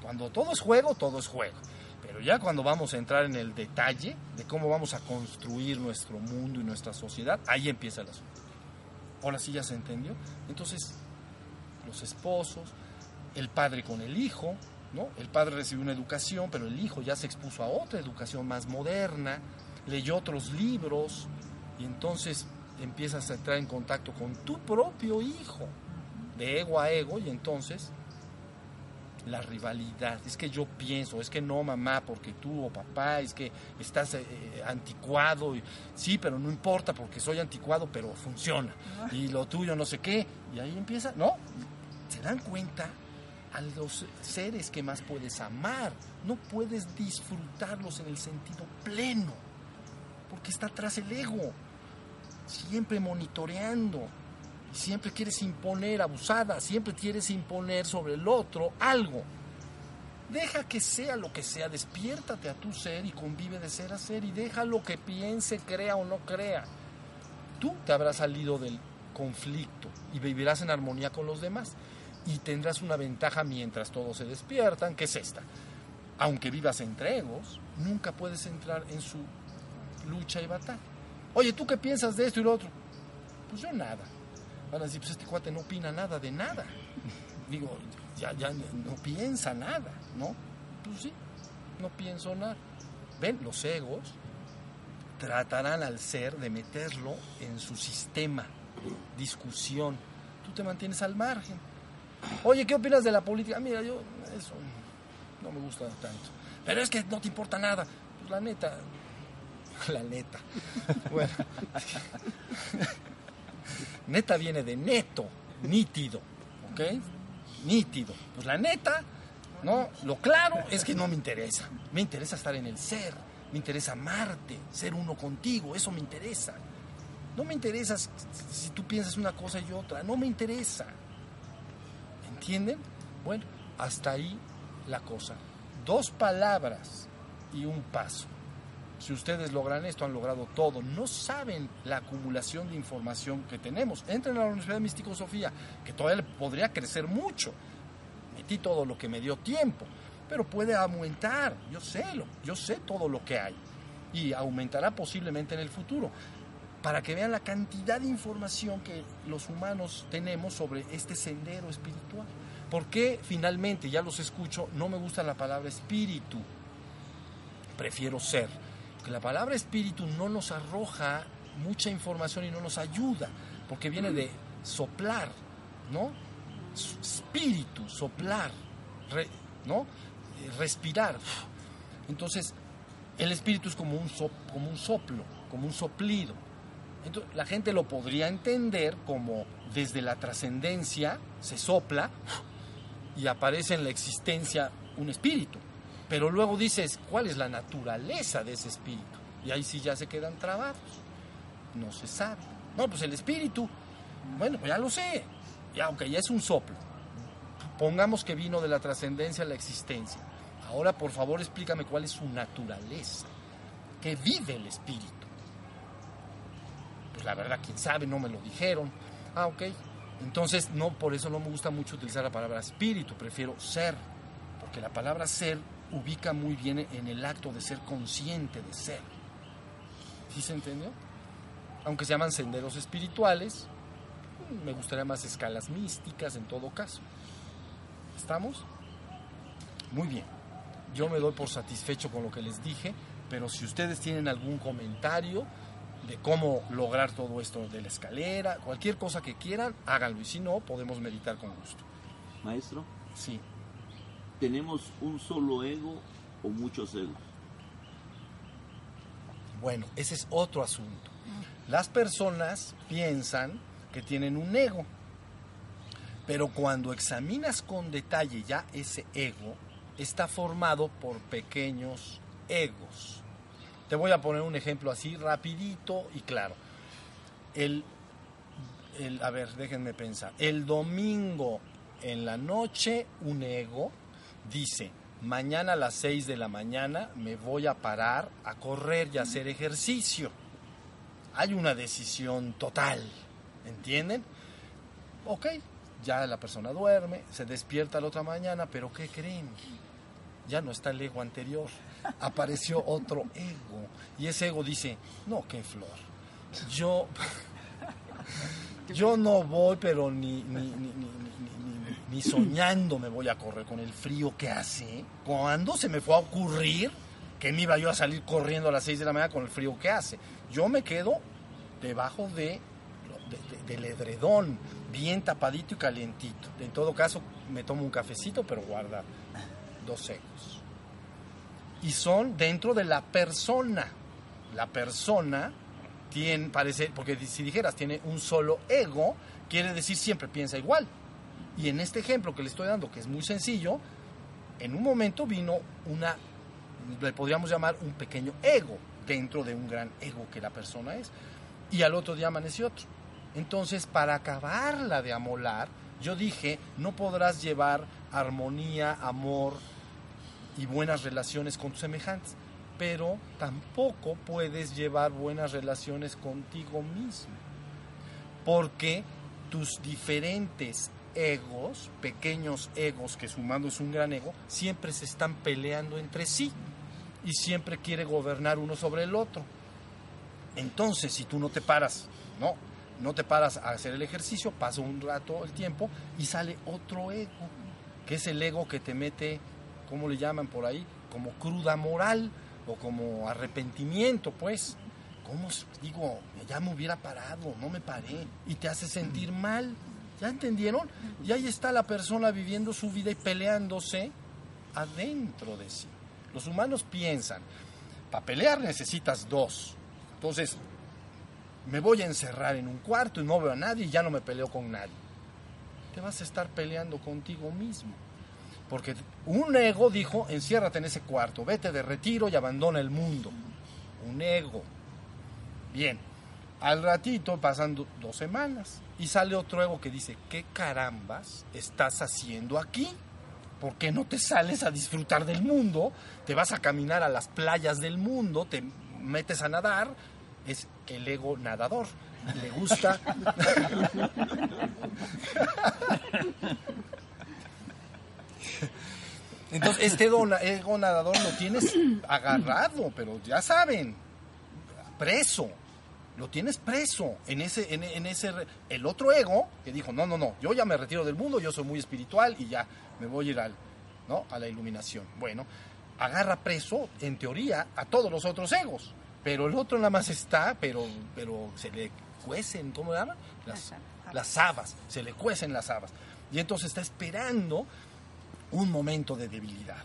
Cuando todo es juego, todo es juego. Pero ya cuando vamos a entrar en el detalle de cómo vamos a construir nuestro mundo y nuestra sociedad, ahí empieza el asunto. Ahora sí ya se entendió. Entonces, los esposos, el padre con el hijo, ¿no? El padre recibió una educación, pero el hijo ya se expuso a otra educación más moderna, leyó otros libros y entonces empiezas a entrar en contacto con tu propio hijo de ego a ego y entonces la rivalidad. Es que yo pienso, es que no mamá, porque tú o papá, es que estás eh, eh, anticuado. Y, sí, pero no importa porque soy anticuado, pero funciona. Y lo tuyo no sé qué. Y ahí empieza, ¿no? Se dan cuenta a los seres que más puedes amar. No puedes disfrutarlos en el sentido pleno. Porque está atrás el ego. Siempre monitoreando siempre quieres imponer, abusada, siempre quieres imponer sobre el otro algo. Deja que sea lo que sea, despiértate a tu ser y convive de ser a ser y deja lo que piense, crea o no crea. Tú te habrás salido del conflicto y vivirás en armonía con los demás y tendrás una ventaja mientras todos se despiertan, que es esta. Aunque vivas entre egos, nunca puedes entrar en su lucha y batalla. Oye, ¿tú qué piensas de esto y lo otro? Pues yo nada. Van a decir, pues este cuate no opina nada de nada. Digo, ya, ya no piensa nada, ¿no? Pues sí, no pienso nada. Ven, los egos tratarán al ser de meterlo en su sistema, discusión. Tú te mantienes al margen. Oye, ¿qué opinas de la política? Mira, yo eso no me gusta tanto. Pero es que no te importa nada. Pues la neta, la neta. Bueno. Neta viene de neto, nítido, ¿ok? Nítido. Pues la neta, ¿no? Lo claro es que no me interesa. Me interesa estar en el ser, me interesa amarte, ser uno contigo, eso me interesa. No me interesa si tú piensas una cosa y otra, no me interesa. ¿Entienden? Bueno, hasta ahí la cosa. Dos palabras y un paso. Si ustedes logran esto, han logrado todo. No saben la acumulación de información que tenemos. Entren a la Universidad de Místico Sofía, que todavía podría crecer mucho. Metí todo lo que me dio tiempo, pero puede aumentar. Yo sé, lo, yo sé todo lo que hay. Y aumentará posiblemente en el futuro. Para que vean la cantidad de información que los humanos tenemos sobre este sendero espiritual. ¿Por qué finalmente, ya los escucho, no me gusta la palabra espíritu? Prefiero ser que la palabra espíritu no nos arroja mucha información y no nos ayuda, porque viene de soplar, ¿no? Espíritu, soplar, ¿no? Respirar. Entonces, el espíritu es como un, como un soplo, como un soplido. Entonces, la gente lo podría entender como desde la trascendencia se sopla y aparece en la existencia un espíritu. Pero luego dices, ¿cuál es la naturaleza de ese espíritu? Y ahí sí ya se quedan trabados. No se sabe. No, pues el espíritu. Bueno, pues ya lo sé. Ya, aunque ya es un soplo. Pongamos que vino de la trascendencia a la existencia. Ahora, por favor, explícame cuál es su naturaleza. ¿Qué vive el espíritu? Pues la verdad, quién sabe, no me lo dijeron. Ah, ok. Entonces, no, por eso no me gusta mucho utilizar la palabra espíritu, prefiero ser. Porque la palabra ser ubica muy bien en el acto de ser consciente de ser. ¿Sí se entendió? Aunque se llaman senderos espirituales, me gustaría más escalas místicas en todo caso. ¿Estamos? Muy bien. Yo me doy por satisfecho con lo que les dije, pero si ustedes tienen algún comentario de cómo lograr todo esto de la escalera, cualquier cosa que quieran, háganlo y si no, podemos meditar con gusto. Maestro. Sí. ¿Tenemos un solo ego o muchos egos? Bueno, ese es otro asunto. Las personas piensan que tienen un ego, pero cuando examinas con detalle ya ese ego, está formado por pequeños egos. Te voy a poner un ejemplo así rapidito y claro. El, el, a ver, déjenme pensar. El domingo en la noche un ego dice, mañana a las 6 de la mañana me voy a parar a correr y a hacer ejercicio. Hay una decisión total, ¿entienden? Ok, ya la persona duerme, se despierta la otra mañana, pero ¿qué creen? Ya no está el ego anterior, apareció otro ego. Y ese ego dice, no, qué flor. Yo, yo no voy, pero ni, ni, ni, soñando me voy a correr con el frío que hace. Cuando se me fue a ocurrir que me iba yo a salir corriendo a las 6 de la mañana con el frío que hace? Yo me quedo debajo de, del edredón, bien tapadito y calientito. En todo caso, me tomo un cafecito, pero guarda dos secos. Y son dentro de la persona. La persona tiene, parece, porque si dijeras tiene un solo ego, quiere decir siempre piensa igual. Y en este ejemplo que le estoy dando, que es muy sencillo, en un momento vino una, le podríamos llamar un pequeño ego dentro de un gran ego que la persona es. Y al otro día amaneció otro. Entonces, para acabarla de amolar, yo dije, no podrás llevar armonía, amor y buenas relaciones con tus semejantes, pero tampoco puedes llevar buenas relaciones contigo mismo, porque tus diferentes egos, pequeños egos, que sumando es un gran ego, siempre se están peleando entre sí y siempre quiere gobernar uno sobre el otro. Entonces, si tú no te paras, no, no te paras a hacer el ejercicio, pasa un rato el tiempo y sale otro ego, que es el ego que te mete, ¿cómo le llaman por ahí? Como cruda moral o como arrepentimiento, pues. ¿Cómo digo, ya me hubiera parado, no me paré y te hace sentir mal? ¿Ya entendieron? Y ahí está la persona viviendo su vida y peleándose adentro de sí. Los humanos piensan, para pelear necesitas dos. Entonces, me voy a encerrar en un cuarto y no veo a nadie y ya no me peleo con nadie. Te vas a estar peleando contigo mismo. Porque un ego dijo, enciérrate en ese cuarto, vete de retiro y abandona el mundo. Un ego. Bien, al ratito pasan dos semanas y sale otro ego que dice, ¿qué carambas estás haciendo aquí? ¿Por qué no te sales a disfrutar del mundo? Te vas a caminar a las playas del mundo, te metes a nadar. Es el ego nadador. Le gusta. Entonces, este ego nadador lo tienes agarrado, pero ya saben, preso lo tienes preso en ese, en, ese, el otro ego que dijo, no, no, no, yo ya me retiro del mundo, yo soy muy espiritual y ya me voy a ir al, ¿no? a la iluminación. Bueno, agarra preso, en teoría, a todos los otros egos, pero el otro nada más está, pero, pero se le cuecen, ¿cómo se llama? Las, las habas, se le cuecen las habas. Y entonces está esperando un momento de debilidad.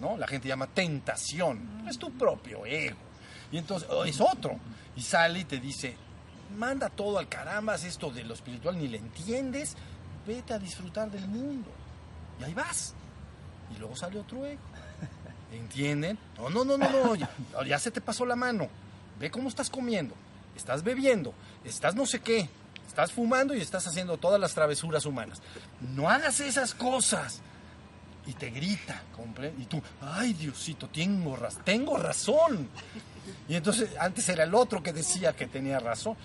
¿no? La gente llama tentación, es tu propio ego. Y entonces oh, es otro. Y sale y te dice, manda todo al caramba, esto de lo espiritual ni le entiendes, vete a disfrutar del mundo. Y ahí vas. Y luego sale otro ego. ¿Entienden? No, no, no, no, no, ya, ya se te pasó la mano. Ve cómo estás comiendo, estás bebiendo, estás no sé qué, estás fumando y estás haciendo todas las travesuras humanas. No hagas esas cosas. Y te grita. Y tú, ay Diosito, tengo, tengo razón. Y entonces antes era el otro que decía que tenía razón.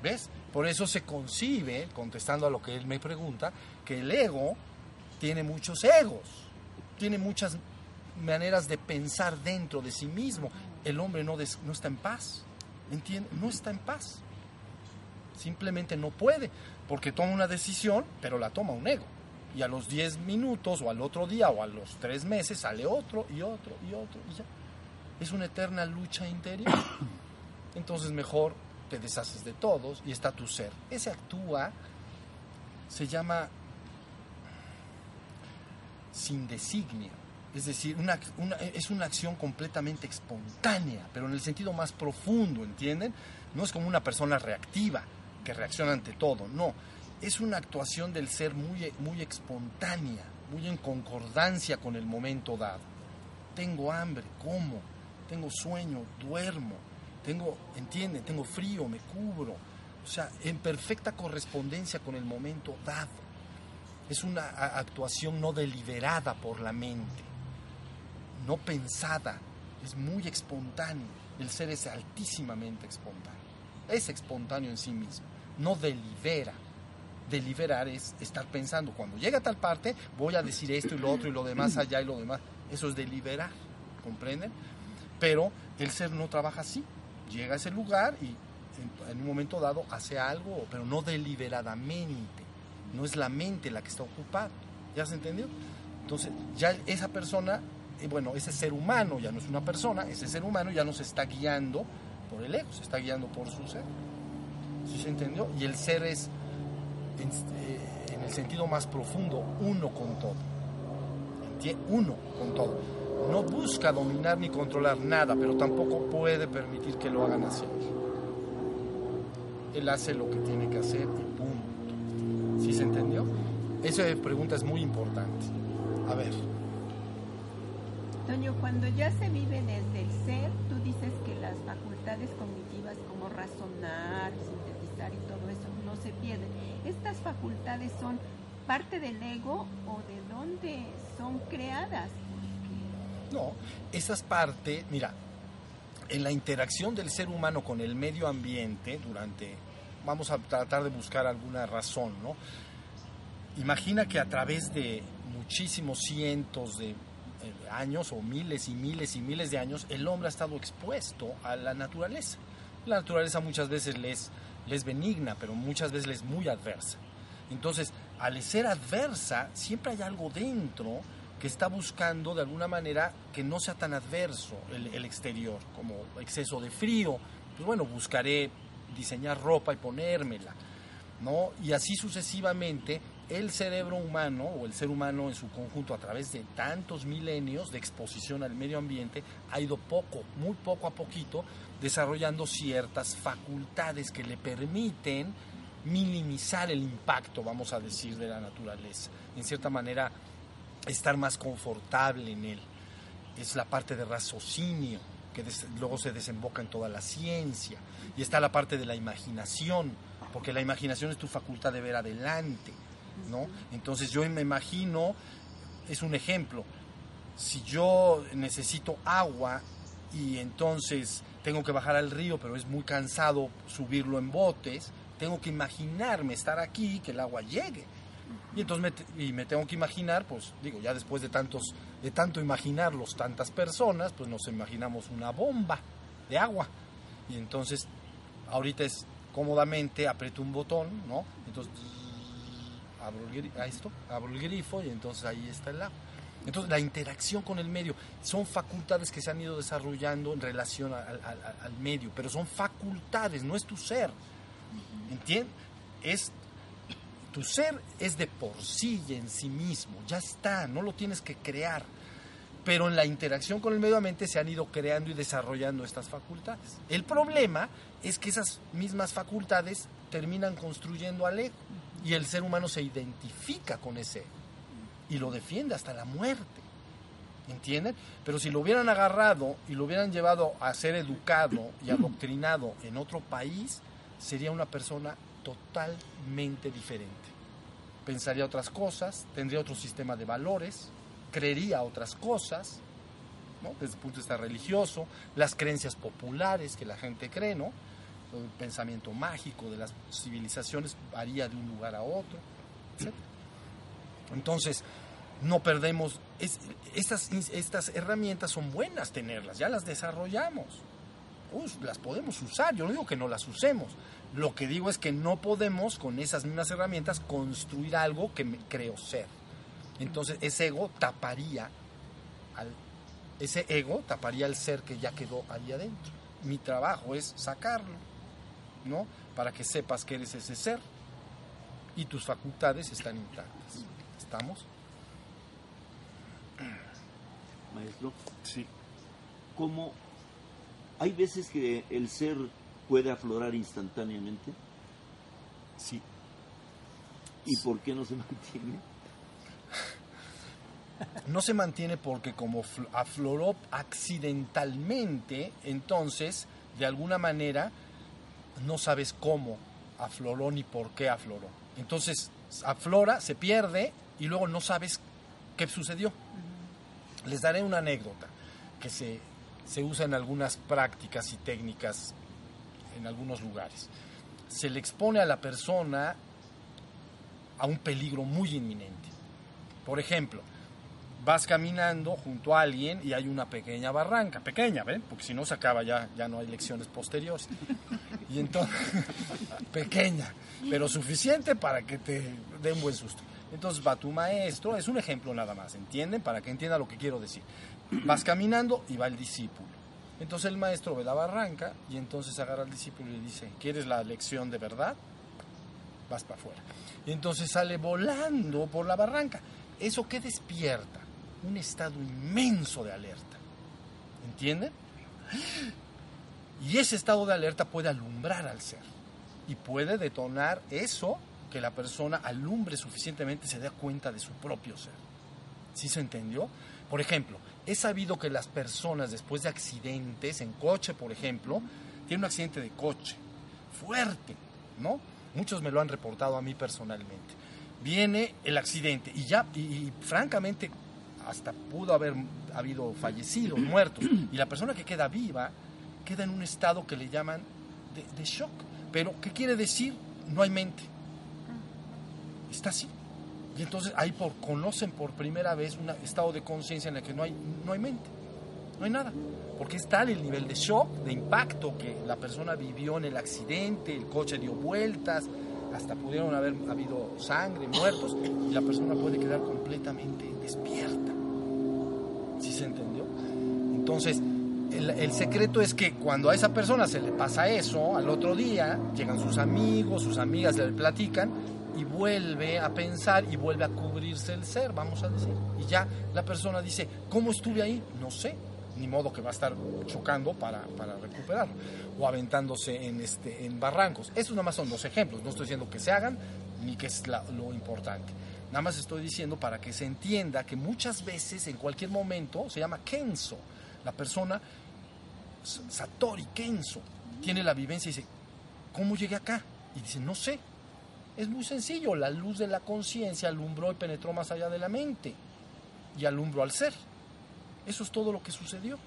¿Ves? Por eso se concibe, contestando a lo que él me pregunta, que el ego tiene muchos egos, tiene muchas maneras de pensar dentro de sí mismo. El hombre no, no está en paz, ¿entiende? No está en paz. Simplemente no puede, porque toma una decisión, pero la toma un ego. Y a los 10 minutos, o al otro día, o a los 3 meses, sale otro y otro y otro y ya. Es una eterna lucha interior. Entonces mejor te deshaces de todos y está tu ser. Ese actúa, se llama sin designio. Es decir, una, es una acción completamente espontánea, pero en el sentido más profundo, ¿entienden? No es como una persona reactiva que reacciona ante todo, no. Es una actuación del ser muy, muy espontánea, muy en concordancia con el momento dado. Tengo hambre, como. Tengo sueño, duermo tengo, entienden, tengo frío, me cubro. O sea, en perfecta correspondencia con el momento dado. Es una actuación no deliberada por la mente, no pensada, es muy espontáneo. El ser es altísimamente espontáneo. Es espontáneo en sí mismo, no delibera. Deliberar es estar pensando, cuando llega a tal parte, voy a decir esto y lo otro y lo demás allá y lo demás. Eso es deliberar, ¿comprenden? Pero el ser no trabaja así llega a ese lugar y en, un momento dado hace algo, pero no deliberadamente. No es la mente la que está ocupada. ¿Ya se entendió? Entonces, ya esa persona, eh, bueno, ese ser humano ya no es una persona, ese ser humano ya no se está guiando por el ego, se está guiando por su ser. ¿Sí se entendió? Y el ser es, en, el sentido más profundo, uno con todo. Uno con todo no busca dominar ni controlar nada, pero tampoco puede permitir que lo hagan así. Él hace lo que tiene que hacer y punto. ¿Sí se entendió? Esa pregunta es muy importante. A ver. Toño, cuando ya se vive desde el ser, tú dices que las facultades cognitivas como razonar, sintetizar y todo eso no se pierden. ¿Estas facultades son parte del ego o de dónde son creadas? No, esa es parte, mira, en la interacción del ser humano con el medio ambiente durante, vamos a tratar de buscar alguna razón, ¿no? Imagina que a través de muchísimos cientos de años o miles y miles y miles de años, el hombre ha estado expuesto a la naturaleza. La naturaleza muchas veces les, les benigna, pero muchas veces les muy adversa. Entonces, al ser adversa, siempre hay algo dentro que está buscando de alguna manera que no sea tan adverso el, exterior, como exceso de frío, pues bueno, buscaré diseñar ropa y ponérmela, ¿no? Y así sucesivamente, el cerebro humano o el ser humano en su conjunto a través de tantos milenios de exposición al medio ambiente ha ido poco, muy poco a poquito, desarrollando ciertas facultades que le permiten minimizar el impacto, vamos a decir, de la naturaleza. En cierta manera, estar más confortable en él. Es la parte de raciocinio que luego se desemboca en toda la ciencia. Y está la parte de la imaginación, porque la imaginación es tu facultad de ver adelante, ¿no? Entonces yo me imagino, es un ejemplo, si yo necesito agua y entonces tengo que bajar al río, pero es muy cansado subirlo en botes, tengo que imaginarme estar aquí que el agua llegue y entonces me, y me tengo que imaginar, pues digo, ya después de, tantos, de tanto imaginarlos tantas personas, pues nos imaginamos una bomba de agua. Y entonces, ahorita es cómodamente, aprieto un botón, ¿no? Entonces, abro el, esto, abro el grifo y entonces ahí está el agua. Entonces, la interacción con el medio son facultades que se han ido desarrollando en relación al, al medio, pero son facultades, no es tu ser. ¿Entiendes? Es Tu ser es de por sí y en sí mismo, ya está, no lo tienes que crear. Pero en la interacción con el medio ambiente se han ido creando y desarrollando estas facultades. El problema es que esas mismas facultades terminan construyendo al ego y el ser humano se identifica con ese y lo defiende hasta la muerte. ¿Entienden? Pero si lo hubieran agarrado y lo hubieran llevado a ser educado y adoctrinado en otro país, sería una persona totalmente diferente. Pensaría otras cosas, tendría otro sistema de valores, creería otras cosas, ¿no? desde el punto de vista religioso, las creencias populares que la gente cree, ¿no? El pensamiento mágico de las civilizaciones varía de un lugar a otro, etc. Entonces, no perdemos, estas, estas herramientas son buenas tenerlas, ya las desarrollamos, las podemos usar, yo no digo que no las usemos, lo que digo es que no podemos con esas mismas herramientas construir algo que me creo ser. Entonces ese ego taparía al, ese ego taparía el ser que ya quedó ahí adentro. Mi trabajo es sacarlo, ¿no? Para que sepas que eres ese ser y tus facultades están intactas. ¿Estamos? Maestro, Sí. ¿cómo hay veces que el ser puede aflorar instantáneamente? Sí. ¿Y por qué no se mantiene? No se mantiene porque como fl- afloró accidentalmente, entonces, de alguna manera, no sabes cómo afloró ni por qué afloró. Entonces, aflora, se pierde y luego no sabes qué sucedió. Les daré una anécdota que se, se usa en algunas prácticas y técnicas en algunos lugares. Se le expone a la persona a un peligro muy inminente. Por ejemplo, vas caminando junto a alguien y hay una pequeña barranca, pequeña, ¿ven? Porque si no se acaba ya, ya no hay lecciones posteriores. Y entonces, pequeña, pero suficiente para que te dé un buen susto. Entonces va tu maestro, es un ejemplo nada más, ¿entienden? Para que entienda lo que quiero decir. Vas caminando y va el discípulo. Entonces el maestro ve la barranca y entonces agarra al discípulo y le dice, ¿quieres la lección de verdad? Vas para afuera. Y entonces sale volando por la barranca. ¿Eso qué despierta? Un estado inmenso de alerta. ¿Entienden? Y ese estado de alerta puede alumbrar al ser. Y puede detonar eso que la persona alumbre suficientemente se dé cuenta de su propio ser. ¿Sí se entendió? Por ejemplo, he sabido que las personas después de accidentes en coche, por ejemplo, tienen un accidente de coche fuerte, ¿no? Muchos me lo han reportado a mí personalmente. Viene el accidente y ya, y francamente, hasta pudo haber habido fallecidos, muertos, y la persona que queda viva queda en un estado que le llaman de, de shock. Pero, ¿qué quiere decir? No hay mente. Está así. Y entonces ahí por, conocen por primera vez un estado de conciencia en el que no hay, no hay mente, no hay nada. Porque es tal el nivel de shock, de impacto que la persona vivió en el accidente, el coche dio vueltas, hasta pudieron haber habido sangre, muertos, y la persona puede quedar completamente despierta. ¿Sí se entendió? Entonces, el, el secreto es que cuando a esa persona se le pasa eso, al otro día llegan sus amigos, sus amigas le platican y vuelve a pensar y vuelve a cubrirse el ser, vamos a decir. Y ya la persona dice, ¿cómo estuve ahí? No sé, ni modo que va a estar chocando para, para recuperarlo o aventándose en, este, en barrancos. Estos nada más son dos ejemplos, no estoy diciendo que se hagan ni que es lo importante. Nada más estoy diciendo para que se entienda que muchas veces, en cualquier momento, se llama Kenso. La persona, Satori Kenso, tiene la vivencia y dice, ¿cómo llegué acá? Y dice, no sé. Es muy sencillo, la luz de la conciencia alumbró y penetró más allá de la mente y alumbró al ser. Eso es todo lo que sucedió.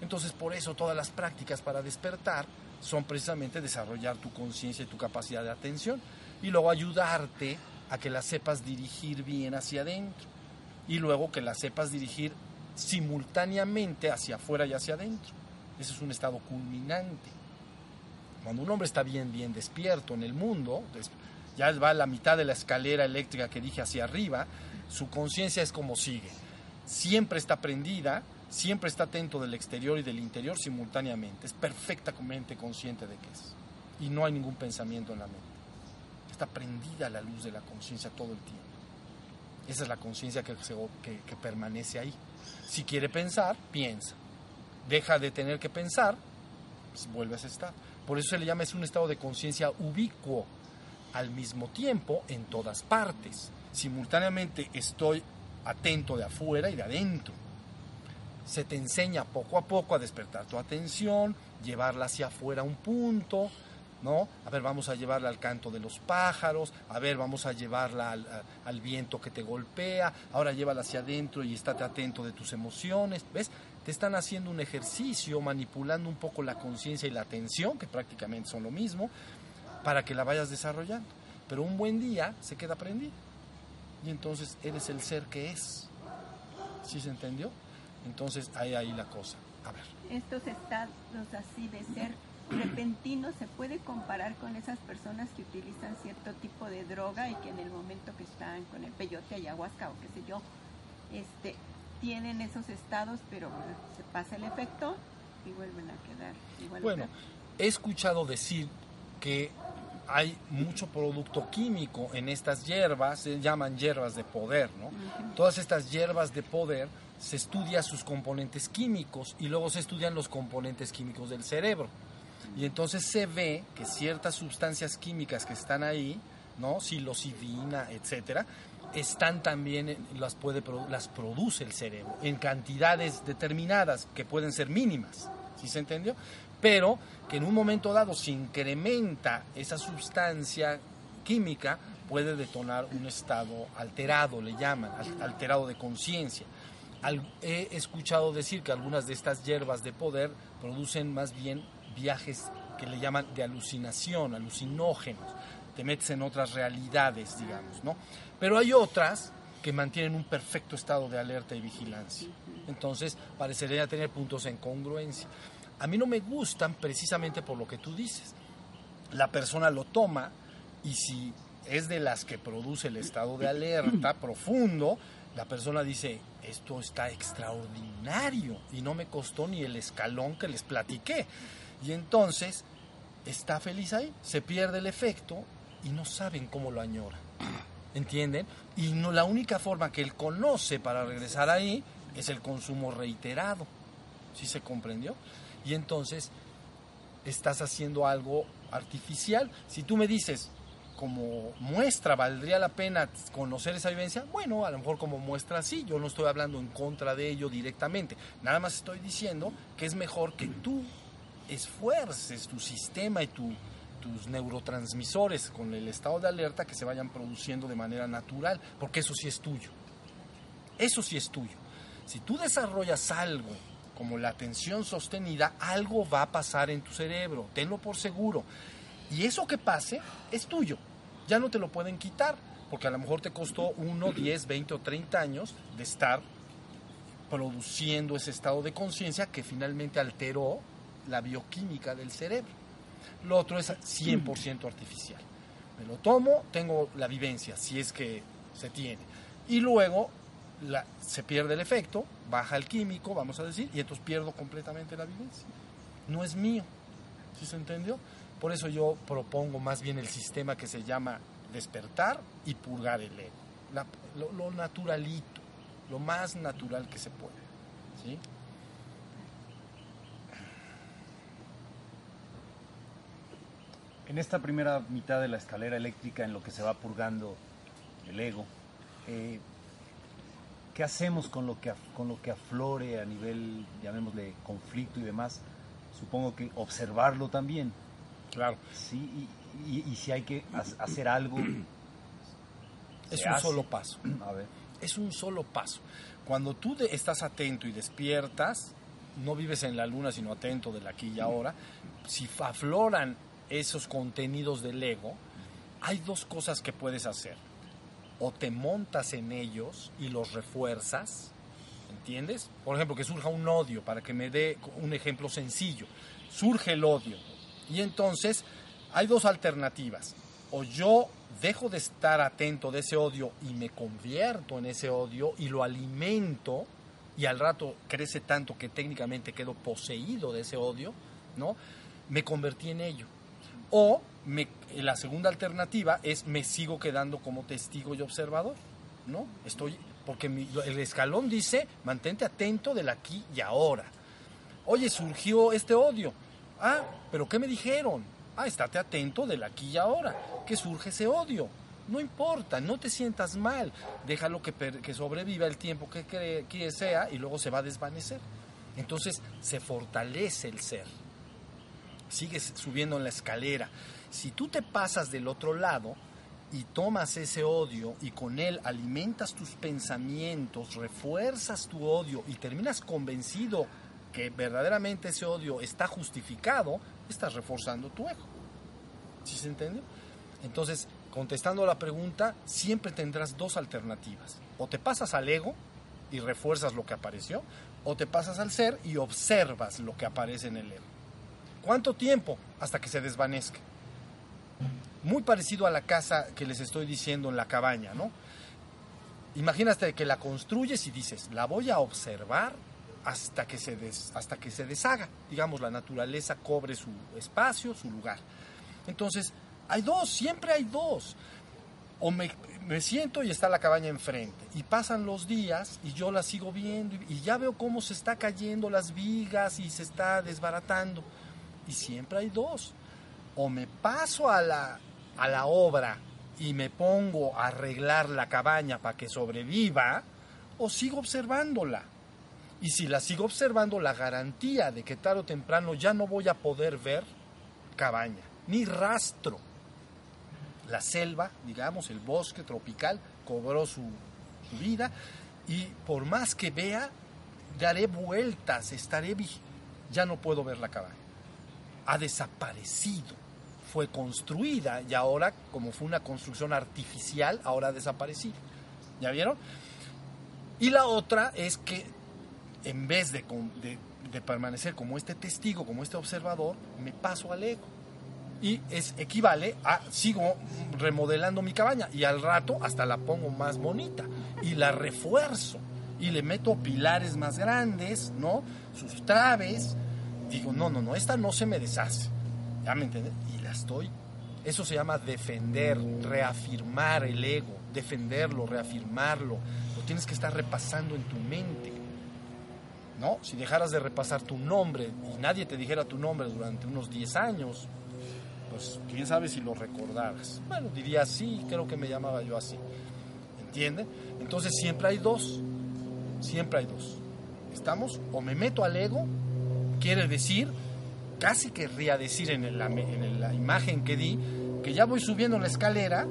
Entonces, por eso todas las prácticas para despertar son precisamente desarrollar tu conciencia y tu capacidad de atención y luego ayudarte a que la sepas dirigir bien hacia adentro y luego que la sepas dirigir simultáneamente hacia afuera y hacia adentro. Ese es un estado culminante. Cuando un hombre está bien, bien despierto en el mundo, ya va a la mitad de la escalera eléctrica que dije hacia arriba, su conciencia es como sigue. Siempre está prendida, siempre está atento del exterior y del interior simultáneamente. Es perfectamente consciente de que es. Y no hay ningún pensamiento en la mente. Está prendida la luz de la conciencia todo el tiempo. Esa es la conciencia que, que, que permanece ahí. Si quiere pensar, piensa. Deja de tener que pensar, pues vuelve a ese. Por eso se le llama es un estado de conciencia ubicuo, al mismo tiempo en todas partes. Simultáneamente estoy atento de afuera y de adentro. Se te enseña poco a poco a despertar tu atención, llevarla hacia afuera un punto, ¿no? A ver, vamos a llevarla al canto de los pájaros, a ver, vamos a llevarla al, viento que te golpea, ahora llévala hacia adentro y estate atento de tus emociones, ¿ves? Te están haciendo un ejercicio, manipulando un poco la conciencia y la atención, que prácticamente son lo mismo, para que la vayas desarrollando. Pero un buen día se queda aprendido. Y entonces eres el ser que es. ¿Sí se entendió? Entonces hay ahí la cosa. A ver. Estos estados así de ser repentino se puede comparar con esas personas que utilizan cierto tipo de droga y que en el momento que están con el peyote, ayahuasca o qué sé yo, este, tienen esos estados, pero se pasa el efecto y vuelven a quedar igual. Bueno, he escuchado decir que hay mucho producto químico en estas hierbas, se llaman hierbas de poder, ¿no? Todas estas hierbas de poder se estudia sus componentes químicos y luego se estudian los componentes químicos del cerebro. Y entonces se ve que ciertas sustancias químicas que están ahí, ¿no? Psilocibina, etcétera, están también, las, puede, las produce el cerebro en cantidades determinadas que pueden ser mínimas, ¿sí se entendió? Pero que en un momento dado se incrementa esa sustancia química, puede detonar un estado alterado, le llaman, alterado de conciencia. He escuchado decir que algunas de estas hierbas de poder producen más bien viajes que le llaman de alucinación, alucinógenos, te metes en otras realidades, digamos, ¿no? Pero hay otras que mantienen un perfecto estado de alerta y vigilancia. Entonces, parecería tener puntos en congruencia. A mí no me gustan precisamente por lo que tú dices. La persona lo toma y si es de las que produce el estado de alerta profundo, la persona dice, esto está extraordinario y no me costó ni el escalón que les platiqué. Y entonces está feliz ahí, se pierde el efecto y no saben cómo lo añora. ¿Entienden? Y no, la única forma que él conoce para regresar ahí es el consumo reiterado. ¿Sí se comprendió? Y entonces estás haciendo algo artificial. Si tú me dices, como muestra, valdría la pena conocer esa vivencia, bueno, a lo mejor como muestra sí, yo no estoy hablando en contra de ello directamente, nada más estoy diciendo que es mejor que tú esfuerces tu sistema y tus neurotransmisores con el estado de alerta que se vayan produciendo de manera natural, porque eso sí es tuyo. Eso sí es tuyo. Si tú desarrollas algo como la atención sostenida, algo va a pasar en tu cerebro, tenlo por seguro. Y eso que pase es tuyo, ya no te lo pueden quitar, porque a lo mejor te costó 1, 10, 20 o 30 años de estar produciendo ese estado de conciencia que finalmente alteró la bioquímica del cerebro. Lo otro es 100% artificial. Me lo tomo, tengo la vivencia, si es que se tiene. Y luego la, se pierde el efecto, baja el químico, vamos a decir, y entonces pierdo completamente la vivencia. No es mío. ¿Sí se entendió? Por eso yo propongo más bien el sistema que se llama despertar y purgar el ego. lo, lo, naturalito, lo más natural que se puede. ¿sí? En esta primera mitad de la escalera eléctrica, en lo que se va purgando el ego, eh, ¿qué hacemos con lo, que, con lo que aflore a nivel, llamémosle, conflicto y demás? Supongo que observarlo también. Claro. Sí, y, si hay que hacer algo. Es un solo paso. A ver. Es un solo paso. Cuando tú estás atento y despiertas, no vives en la luna, sino atento del aquí y ahora, si afloran esos contenidos del ego, hay dos cosas que puedes hacer. O te montas en ellos y los refuerzas, ¿entiendes? Por ejemplo, que surja un odio, para que me dé un ejemplo sencillo. Surge el odio. Y entonces hay dos alternativas. O yo dejo de estar atento de ese odio y me convierto en ese odio y lo alimento y al rato crece tanto que técnicamente quedo poseído de ese odio, ¿no? Me convertí en ello. O me- la segunda alternativa es me sigo quedando como testigo y observador, ¿no? Estoy, porque mi- el escalón dice, mantente atento del aquí y ahora. Oye, surgió este odio. Ah, pero ¿qué me dijeron? Ah, estate atento del aquí y ahora, que surge ese odio. No importa, no te sientas mal, déjalo que, que sobreviva el tiempo que, cre- que sea y luego se va a desvanecer. Entonces se fortalece el ser sigues subiendo en la escalera. Si tú te pasas del otro lado y tomas ese odio y con él alimentas tus pensamientos, refuerzas tu odio y terminas convencido que verdaderamente ese odio está justificado, estás reforzando tu ego. ¿Sí se entiende? Entonces, contestando la pregunta, siempre tendrás dos alternativas. O te pasas al ego y refuerzas lo que apareció, o te pasas al ser y observas lo que aparece en el ego. ¿Cuánto tiempo? Hasta que se desvanezca. Muy parecido a la casa que les estoy diciendo en la cabaña, ¿no? Imagínate que la construyes y dices, la voy a observar hasta que se, des- hasta que se deshaga. Digamos, la naturaleza cobre su espacio, su lugar. Entonces, hay dos, siempre hay dos. O me, me siento y está la cabaña enfrente. Y pasan los días y yo la sigo viendo y, y ya veo cómo se está cayendo las vigas y se está desbaratando. Y siempre hay dos. O me paso a la, a la obra y me pongo a arreglar la cabaña para que sobreviva, o sigo observándola. Y si la sigo observando, la garantía de que tarde o temprano ya no voy a poder ver cabaña, ni rastro. La selva, digamos, el bosque tropical, cobró su, vida y por más que vea, daré vueltas, estaré, ya no puedo ver la cabaña. Ha desaparecido. Fue construida y ahora, como fue una construcción artificial, ahora ha desaparecido. ¿Ya vieron? Y la otra es que en vez de, de- de permanecer como este testigo, como este observador, me paso al ego. Y es equivale a sigo remodelando mi cabaña y al rato hasta la pongo más bonita y la refuerzo y le meto pilares más grandes, ¿no? Sus traves. Digo, no, no, no, esta no se me deshace. ¿Ya me entiendes? Y la estoy. Eso se llama defender, reafirmar el ego, defenderlo, reafirmarlo. Lo tienes que estar repasando en tu mente. ¿no? Si dejaras de repasar tu nombre y nadie te dijera tu nombre durante unos 10 años, pues quién sabe si lo recordaras. Bueno, diría sí, creo que me llamaba yo así. ¿Entienden? Entonces siempre hay dos. Siempre hay dos. ¿Estamos? O me meto al ego, quiere decir, casi querría decir en la, en la imagen que di, que ya voy subiendo la escalera,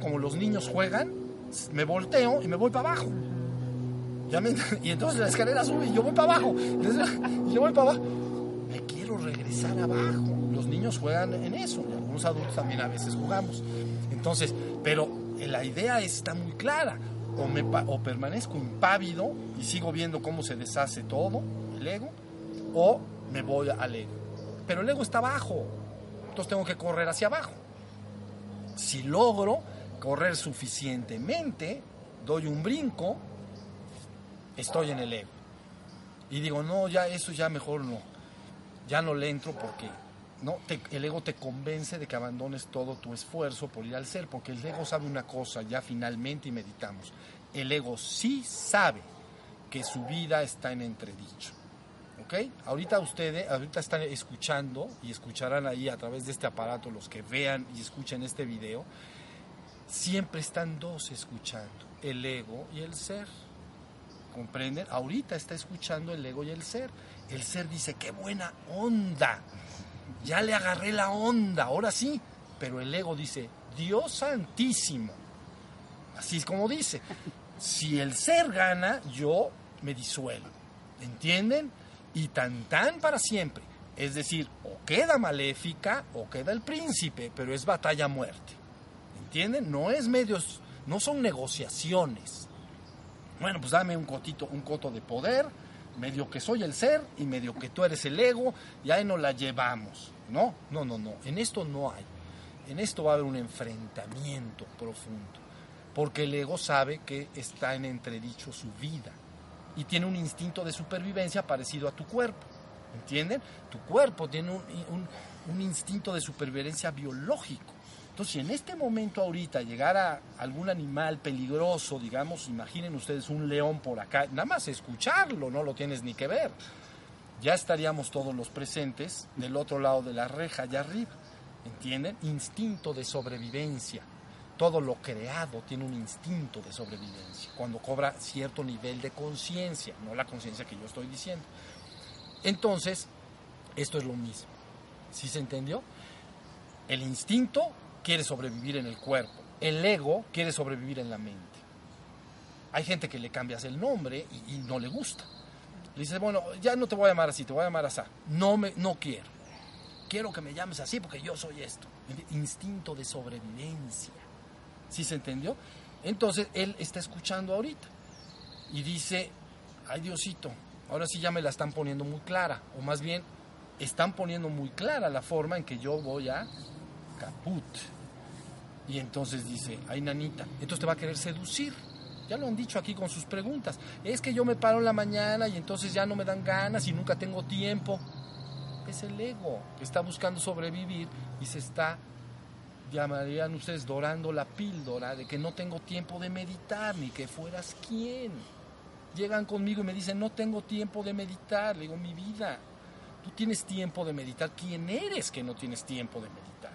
como los niños juegan, me volteo y me voy para abajo. ¿Ya me- y entonces la escalera sube y yo voy para abajo. Y yo voy para abajo. Me quiero regresar abajo. Los niños juegan en eso. Y algunos adultos también a veces jugamos. Entonces, pero la idea está muy clara. O, me, o permanezco impávido y sigo viendo cómo se deshace todo, el ego, o me voy al ego. Pero el ego está abajo. Entonces tengo que correr hacia abajo. Si logro correr suficientemente, doy un brinco, estoy en el ego. Y digo, no, ya eso ya mejor no. Ya no le entro porque no te- el ego te convence de que abandones todo tu esfuerzo por ir al ser, porque el ego sabe una cosa, ya finalmente y meditamos. El ego sí sabe que su vida está en entredicho. ¿Ok? Ahorita ustedes, ahorita están escuchando y escucharán ahí a través de este aparato los que vean y escuchen este video, siempre están dos escuchando, el ego y el ser. ¿Comprenden? Ahorita está escuchando el ego y el ser. El ser dice, qué buena onda. Ya le agarré la onda, ahora sí. Pero el ego dice, Dios santísimo. Así es como dice. Si el ser gana, yo me disuelvo. ¿Entienden? Y tan tan para siempre. Es decir, o queda maléfica o queda el príncipe, pero es batalla muerte. ¿Entienden? No es medios, no son negociaciones. Bueno, pues dame un cotito, un coto de poder, medio que soy el ser y medio que tú eres el ego, y ahí nos la llevamos. No, no, no, no. En esto no hay. En esto va a haber un enfrentamiento profundo. Porque el ego sabe que está en entredicho su vida y tiene un instinto de supervivencia parecido a tu cuerpo. ¿Entienden? Tu cuerpo tiene un, instinto de supervivencia biológico. Entonces, si en este momento ahorita llegara algún animal peligroso, digamos, imaginen ustedes un león por acá, nada más escucharlo, no lo tienes ni que ver. Ya estaríamos todos los presentes del otro lado de la reja, allá arriba. ¿Entienden? Instinto de sobrevivencia. Todo lo creado tiene un instinto de sobrevivencia cuando cobra cierto nivel de conciencia, no la conciencia que yo estoy diciendo. Entonces, esto es lo mismo. ¿Sí se entendió? El instinto quiere sobrevivir en el cuerpo, el ego quiere sobrevivir en la mente. Hay gente que le cambias el nombre y, no le gusta. Le dices, bueno, ya no te voy a llamar así, te voy a llamar así. No, me, no quiero. Quiero que me llames así porque yo soy esto. Instinto de sobrevivencia. ¿Sí se entendió? Entonces él está escuchando ahorita y dice, ay Diosito, ahora sí ya me la están poniendo muy clara, o más bien están poniendo muy clara la forma en que yo voy a caput. Y entonces dice, ay nanita, entonces te va a querer seducir. Ya lo han dicho aquí con sus preguntas. Es que yo me paro en la mañana y entonces ya no me dan ganas y nunca tengo tiempo. Es el ego que está buscando sobrevivir y se está llamarían ustedes dorando la píldora de que no tengo tiempo de meditar, ni que fueras quién. Llegan conmigo y me dicen, no tengo tiempo de meditar. Le digo, mi vida, tú tienes tiempo de meditar. ¿Quién eres que no tienes tiempo de meditar?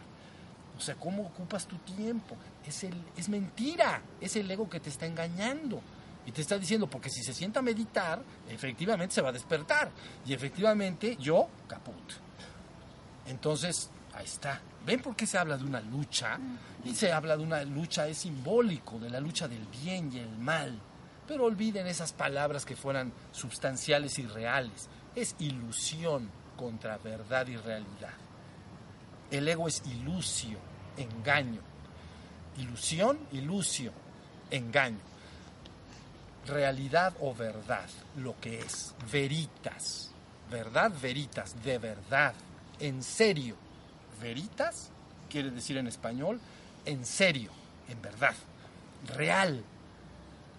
O sea, ¿cómo ocupas tu tiempo? Es, el, es mentira, es el ego que te está engañando. Y te está diciendo, porque si se sienta a meditar, efectivamente se va a despertar. Y efectivamente yo, caput. Entonces, ahí está. ¿Ven por qué se habla de una lucha? Y se habla de una lucha, es simbólico, de la lucha del bien y el mal. Pero olviden esas palabras que fueran sustanciales y reales. Es ilusión contra verdad y realidad. El ego es ilusio, engaño. Ilusión, ilusio, engaño. Realidad o verdad, lo que es. Veritas. Verdad, veritas, de verdad. En serio. Veritas quiere decir en español en serio, en verdad, real.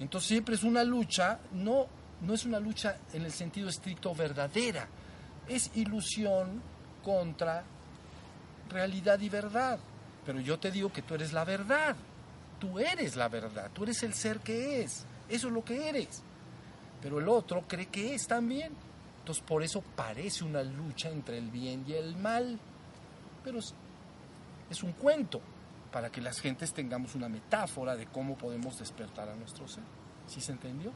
Entonces siempre es una lucha, no, no es una lucha en el sentido estricto verdadera, es ilusión contra realidad y verdad. Pero yo te digo que tú eres la verdad, tú eres la verdad, tú eres el ser que es, eso es lo que eres. Pero el otro cree que es también. Entonces por eso parece una lucha entre el bien y el mal. Pero es, es un cuento para que las gentes tengamos una metáfora de cómo podemos despertar a nuestro ser. ¿Sí se entendió?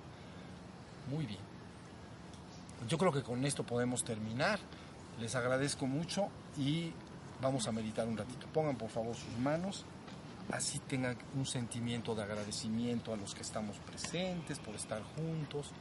Muy bien. Yo creo que con esto podemos terminar. Les agradezco mucho y vamos a meditar un ratito. Pongan por favor sus manos, así tengan un sentimiento de agradecimiento a los que estamos presentes por estar juntos.